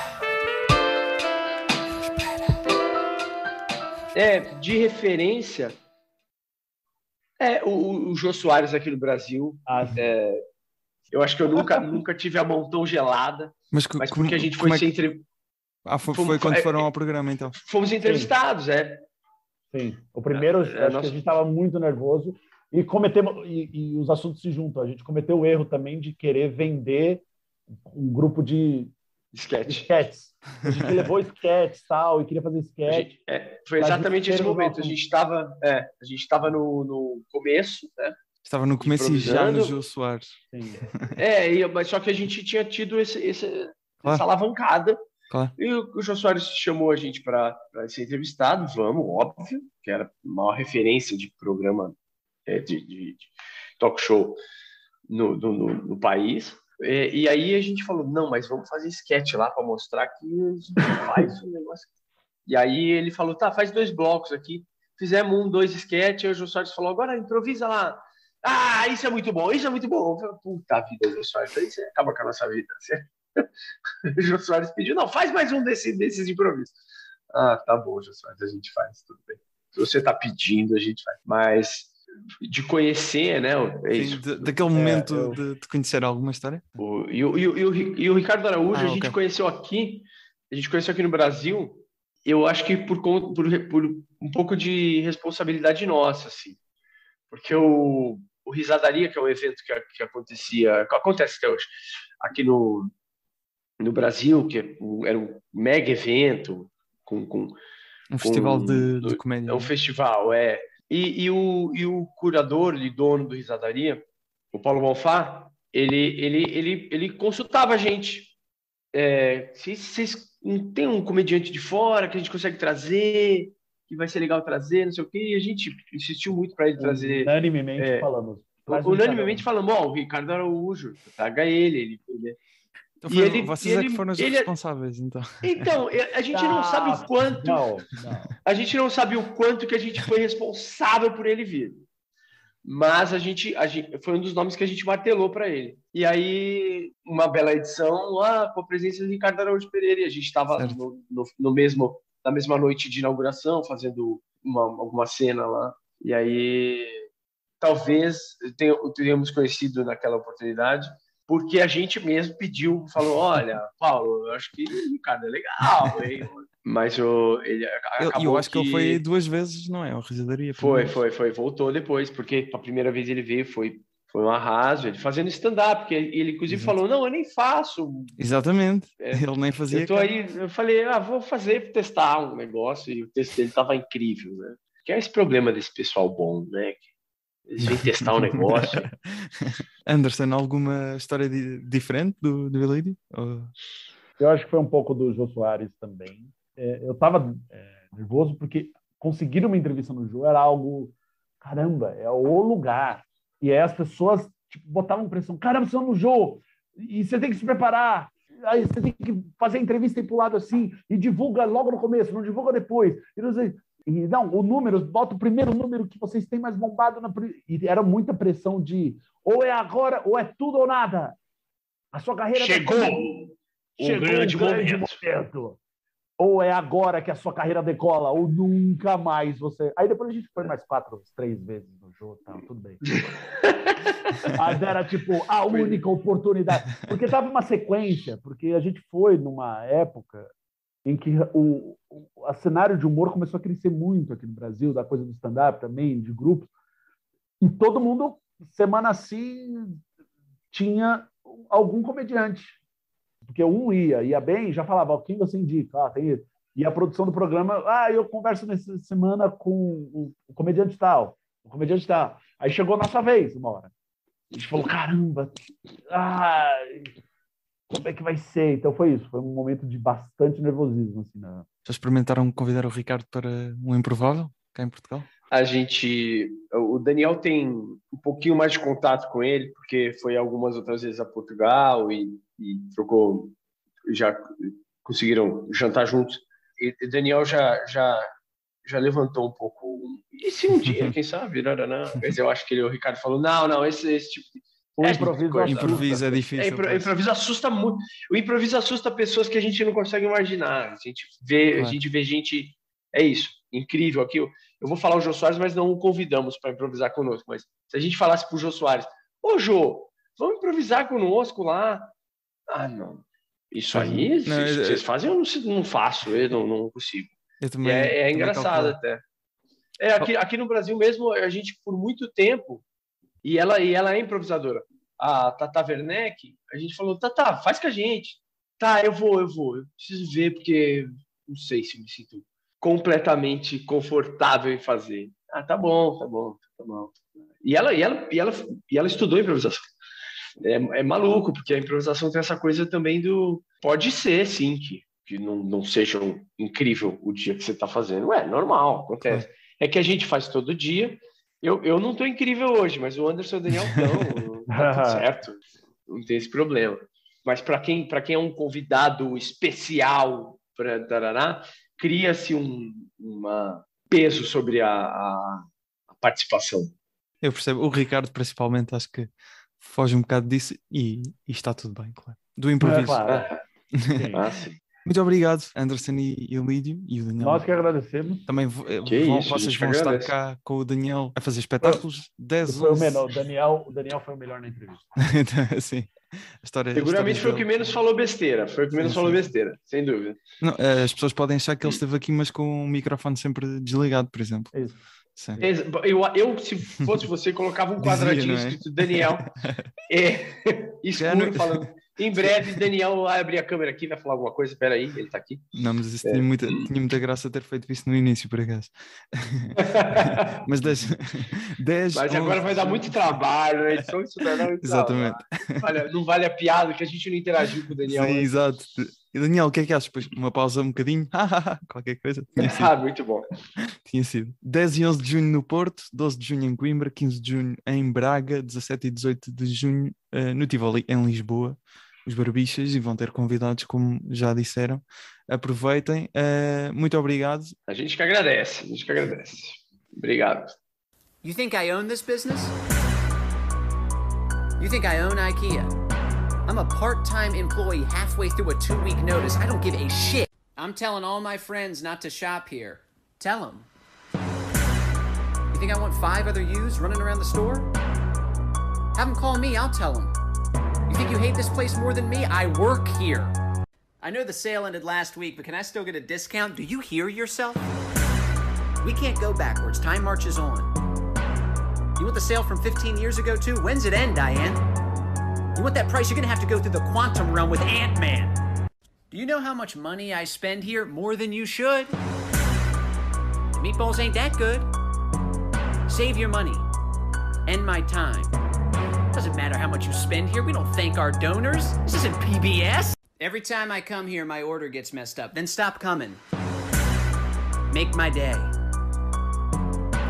Speaker 4: É, de referência, é o, o Jô Soares aqui no Brasil. Ah, é, eu acho que eu nunca, nunca tive a mão tão gelada, mas, mas porque a gente foi é... entre...
Speaker 1: Ah, foi, foi quando é, foram ao programa, então.
Speaker 4: Fomos entrevistados,
Speaker 3: Sim.
Speaker 4: é.
Speaker 3: Sim, o primeiro, é, acho nossa... que a gente estava muito nervoso e cometemos, e, e, os assuntos se juntam. A gente cometeu o erro também de querer vender um grupo de
Speaker 4: sketch.
Speaker 3: sketches. A gente levou sketch tal, e queria fazer sketch.
Speaker 4: É, foi exatamente esse momento. A gente estava é, a gente estava no, no começo, né?
Speaker 1: Estava no começo e já no Jô Soares.
Speaker 4: É, e, mas só que a gente tinha tido esse, esse claro. essa alavancada.
Speaker 1: Claro.
Speaker 4: E o, o Jô Soares chamou a gente para ser entrevistado, vamos, óbvio, que era a maior referência de programa é, de, de, de, talk show no, no, no, no país. E, e, aí a gente falou, não, mas vamos fazer sketch lá para mostrar que a gente faz o negócio. E aí ele falou, tá, faz dois blocos aqui. Fizemos um, dois sketch, aí o Jô Soares falou, agora improvisa lá. Ah, isso é muito bom, isso é muito bom. Falei, puta vida, Jô Soares, aí você acaba com a nossa vida. o Jô Soares pediu, não, faz mais um desse, desses de improviso. Ah, tá bom, Jô Soares, a gente faz, tudo bem. Se você tá pedindo, a gente faz. Mas de conhecer, né? É
Speaker 1: Sim, de, daquele momento é, eu... de, de, conhecer alguma história.
Speaker 4: O, e, o, e, o, e o Ricardo Araújo, ah, a gente okay. conheceu aqui, a gente conheceu aqui no Brasil, eu acho que por, por, por um pouco de responsabilidade nossa, assim. Porque o, o Risadaria, que é um evento que, que acontecia, que acontece até hoje, aqui no, no Brasil, que é era um mega evento, com. com
Speaker 1: um festival de, de comédia.
Speaker 4: É um festival, é. E, e, o, e o curador e dono do Risadaria, o Paulo Malfá, ele, ele, ele, ele consultava a gente. É, se vocês tem um comediante de fora que a gente consegue trazer, que vai ser legal trazer, não sei o quê, e a gente insistiu muito para ele trazer.
Speaker 3: Unanimemente é, falamos.
Speaker 4: Unanimemente falamos, ó, oh, o Ricardo Araújo, traga ele, ele, ele é
Speaker 1: então foi, ele, vocês ele, é que foram os ele, é responsáveis, então.
Speaker 4: Então, a gente não sabe o quanto. Não, não. A gente não sabe o quanto que a gente foi responsável por ele vir. mas a gente, a gente foi um dos nomes que a gente martelou para ele. E aí, uma bela edição lá com a presença de Ricardo Araújo Pereira. E a gente estava no, no, no, mesmo, na mesma noite de inauguração, fazendo uma, alguma cena lá. E aí, talvez tenhamos conhecido naquela oportunidade, porque a gente mesmo pediu, falou: Olha, Paulo, eu acho que o Ricardo é legal. Hein? Mas o, ele
Speaker 1: eu, eu acho que... que ele foi duas vezes, não é? O Residaria.
Speaker 4: Foi, foi, foi. Voltou depois, porque a primeira vez ele veio foi, foi um arraso, ele fazendo stand-up, porque ele, inclusive, Exato. falou: Não, eu nem faço.
Speaker 1: Exatamente. É, ele nem fazia.
Speaker 4: Eu, tô aí, eu falei: Ah, vou fazer, testar um negócio, e o texto dele estava incrível, né? Que é esse problema desse pessoal bom, né? Eles vêm testar o um negócio.
Speaker 1: Anderson, alguma história de, diferente do, do Belídio? Ou...
Speaker 3: Eu acho que foi um pouco do Jô Soares também é, eu estava é, nervoso porque conseguir uma entrevista no Jô era algo, caramba, é o lugar. E aí as pessoas tipo, botavam pressão, caramba, você é no Jô, e você tem que se preparar, aí você tem que fazer a entrevista e lado assim, e divulga logo no começo, não divulga depois. E não, sei, e não o número, bota o primeiro número que vocês têm mais bombado. Na, e era muita pressão de ou é agora, ou é tudo ou nada. A sua carreira...
Speaker 4: Chegou! O
Speaker 3: Chegou grande, grande momento. momento ou é agora que a sua carreira decola, ou nunca mais você. Aí depois a gente foi mais quatro, três vezes no jogo, tá, tudo bem. Mas era tipo a única oportunidade. Porque tava uma sequência, porque a gente foi numa época em que o, o cenário de humor começou a crescer muito aqui no Brasil, da coisa do stand-up também, de grupos. E todo mundo, semana assim, tinha algum comediante porque um ia, ia bem, já falava, quem você indica? Ah, tem E a produção do programa, ah, eu converso nessa semana com o, comediante tal, o comediante tal. Aí chegou a nossa vez, uma hora. A gente falou, caramba, ai, como é que vai ser? Então foi isso, foi um momento de bastante nervosismo. Assim, na...
Speaker 1: Já experimentaram convidar o Ricardo para um improvável cá em Portugal?
Speaker 4: A gente, o Daniel tem um pouquinho mais de contato com ele, porque foi algumas outras vezes a Portugal e e trocou, já conseguiram jantar juntos. E Daniel já já já levantou um pouco. E se um dia, quem sabe, não, não, não. Mas eu acho que ele, o Ricardo falou: não, não, esse, esse tipo de.
Speaker 1: O é, improviso, improviso é difícil. É,
Speaker 4: impro, improviso assusta muito. O improviso assusta pessoas que a gente não consegue imaginar. A gente vê, a gente vê gente. É isso, incrível aqui. Eu, eu vou falar o Jô Soares, mas não o convidamos para improvisar conosco. Mas se a gente falasse para o Jô Soares, ô Jô, vamos improvisar conosco lá. Ah, não. Isso aí, não, vocês, eu, vocês fazem, eu não, não faço, eu não, não consigo.
Speaker 1: Eu também,
Speaker 4: é, é engraçado até. É, aqui, aqui no Brasil mesmo, a gente, por muito tempo, e ela, e ela é improvisadora. A Tata Werneck, a gente falou, Tata, faz com a gente. Tá, eu vou, eu vou. Eu preciso ver, porque não sei se me sinto completamente confortável em fazer. Ah, tá bom, tá bom, tá bom. E ela, e ela, e ela, e ela estudou improvisação é, é maluco, porque a improvisação tem essa coisa também do. Pode ser, sim, que, que não, não seja um incrível o dia que você está fazendo. É normal, acontece. É. é que a gente faz todo dia. Eu, eu não estou incrível hoje, mas o Anderson e o Daniel estão. tá tudo certo. Não tem esse problema. Mas para quem, quem é um convidado especial para cria-se um uma peso sobre a, a, a participação.
Speaker 1: Eu percebo. O Ricardo, principalmente, acho que foge um bocado disso e, e está tudo bem, claro. Do improviso. É, claro. ah, Muito obrigado, Anderson e, o Lídio e o Daniel.
Speaker 3: Nós que agradecemos.
Speaker 1: Também eh, vão, isso, vocês vão estar cá com o Daniel a fazer espetáculos. 10,
Speaker 3: foi 11... o, menor, o, Daniel, o Daniel foi o melhor na entrevista.
Speaker 1: Então, sim. A história,
Speaker 4: Seguramente a foi o que menos falou besteira. Foi o que menos sim, falou sim. besteira, sem dúvida.
Speaker 1: Não, eh, as pessoas podem achar que ele esteve aqui, mas com o microfone sempre desligado, por exemplo.
Speaker 3: É isso.
Speaker 4: Eu, eu, se fosse você, colocava um quadradinho Dizia, é? escrito Daniel é, escuro, falando. Em breve, Daniel vai abrir a câmera aqui, vai falar alguma coisa. Espera aí, ele está aqui.
Speaker 1: Não, mas isso é. tinha, muita, tinha muita graça ter feito isso no início, por acaso. mas 10. 10
Speaker 4: mas agora vai dar muito trabalho, né? Edição isso dá muito
Speaker 1: Exatamente.
Speaker 4: Olha, não vale a piada que a gente não interagiu com o Daniel.
Speaker 1: Sim, exato. E Daniel, o que é que achas? Depois uma pausa um bocadinho, qualquer coisa.
Speaker 4: Ah, muito bom.
Speaker 1: Tinha sido. 10 e 11 de junho no Porto, 12 de junho em Coimbra, 15 de junho em Braga, 17 e 18 de junho uh, no Tivoli, em Lisboa. Os Barbichas e vão ter convidados, como já disseram. Aproveitem. Uh, muito obrigado.
Speaker 4: A gente que agradece, a gente que agradece. Obrigado.
Speaker 9: You think I own this business? You think I own IKEA? I'm a part time employee halfway through a two week notice. I don't give a shit. I'm telling all my friends not to shop here. Tell them. You think I want five other yous running around the store? Have them call me, I'll tell them. Think you hate this place more than me? I work here. I know the sale ended last week, but can I still get a discount? Do you hear yourself? We can't go backwards. Time marches on. You want the sale from 15 years ago, too? When's it end, Diane? You want that price? You're gonna have to go through the quantum realm with Ant Man. Do you know how much money I spend here? More than you should. The meatballs ain't that good. Save your money. End my time. Doesn't matter how much you spend here. We don't thank our donors. This isn't PBS. Every time I come here, my order gets messed up. Then stop coming. Make my day.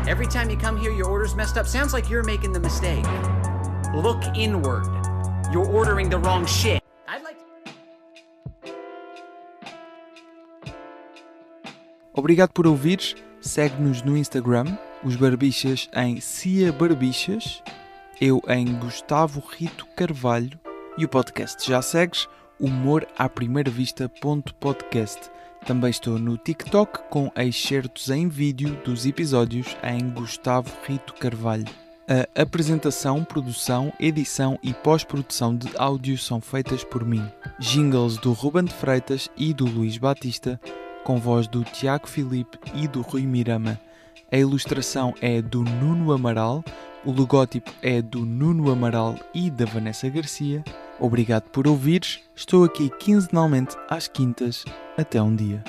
Speaker 9: Every time you come here, your order's messed up. Sounds like you're making the mistake. Look inward. You're ordering the wrong shit. I'd like
Speaker 1: Obrigado por ouvires. Segue-nos no Instagram, os Barbichas em Cia Barbichas, eu em Gustavo Rito Carvalho e o podcast já segues, humor à primeira vista ponto podcast. Também estou no TikTok com excertos em vídeo dos episódios em Gustavo Rito Carvalho. A apresentação, produção, edição e pós-produção de áudio são feitas por mim. Jingles do Ruben de Freitas e do Luís Batista, com voz do Tiago Filipe e do Rui Mirama. A ilustração é do Nuno Amaral, o logótipo é do Nuno Amaral e da Vanessa Garcia. Obrigado por ouvires. Estou aqui quinzenalmente às quintas. Até um dia.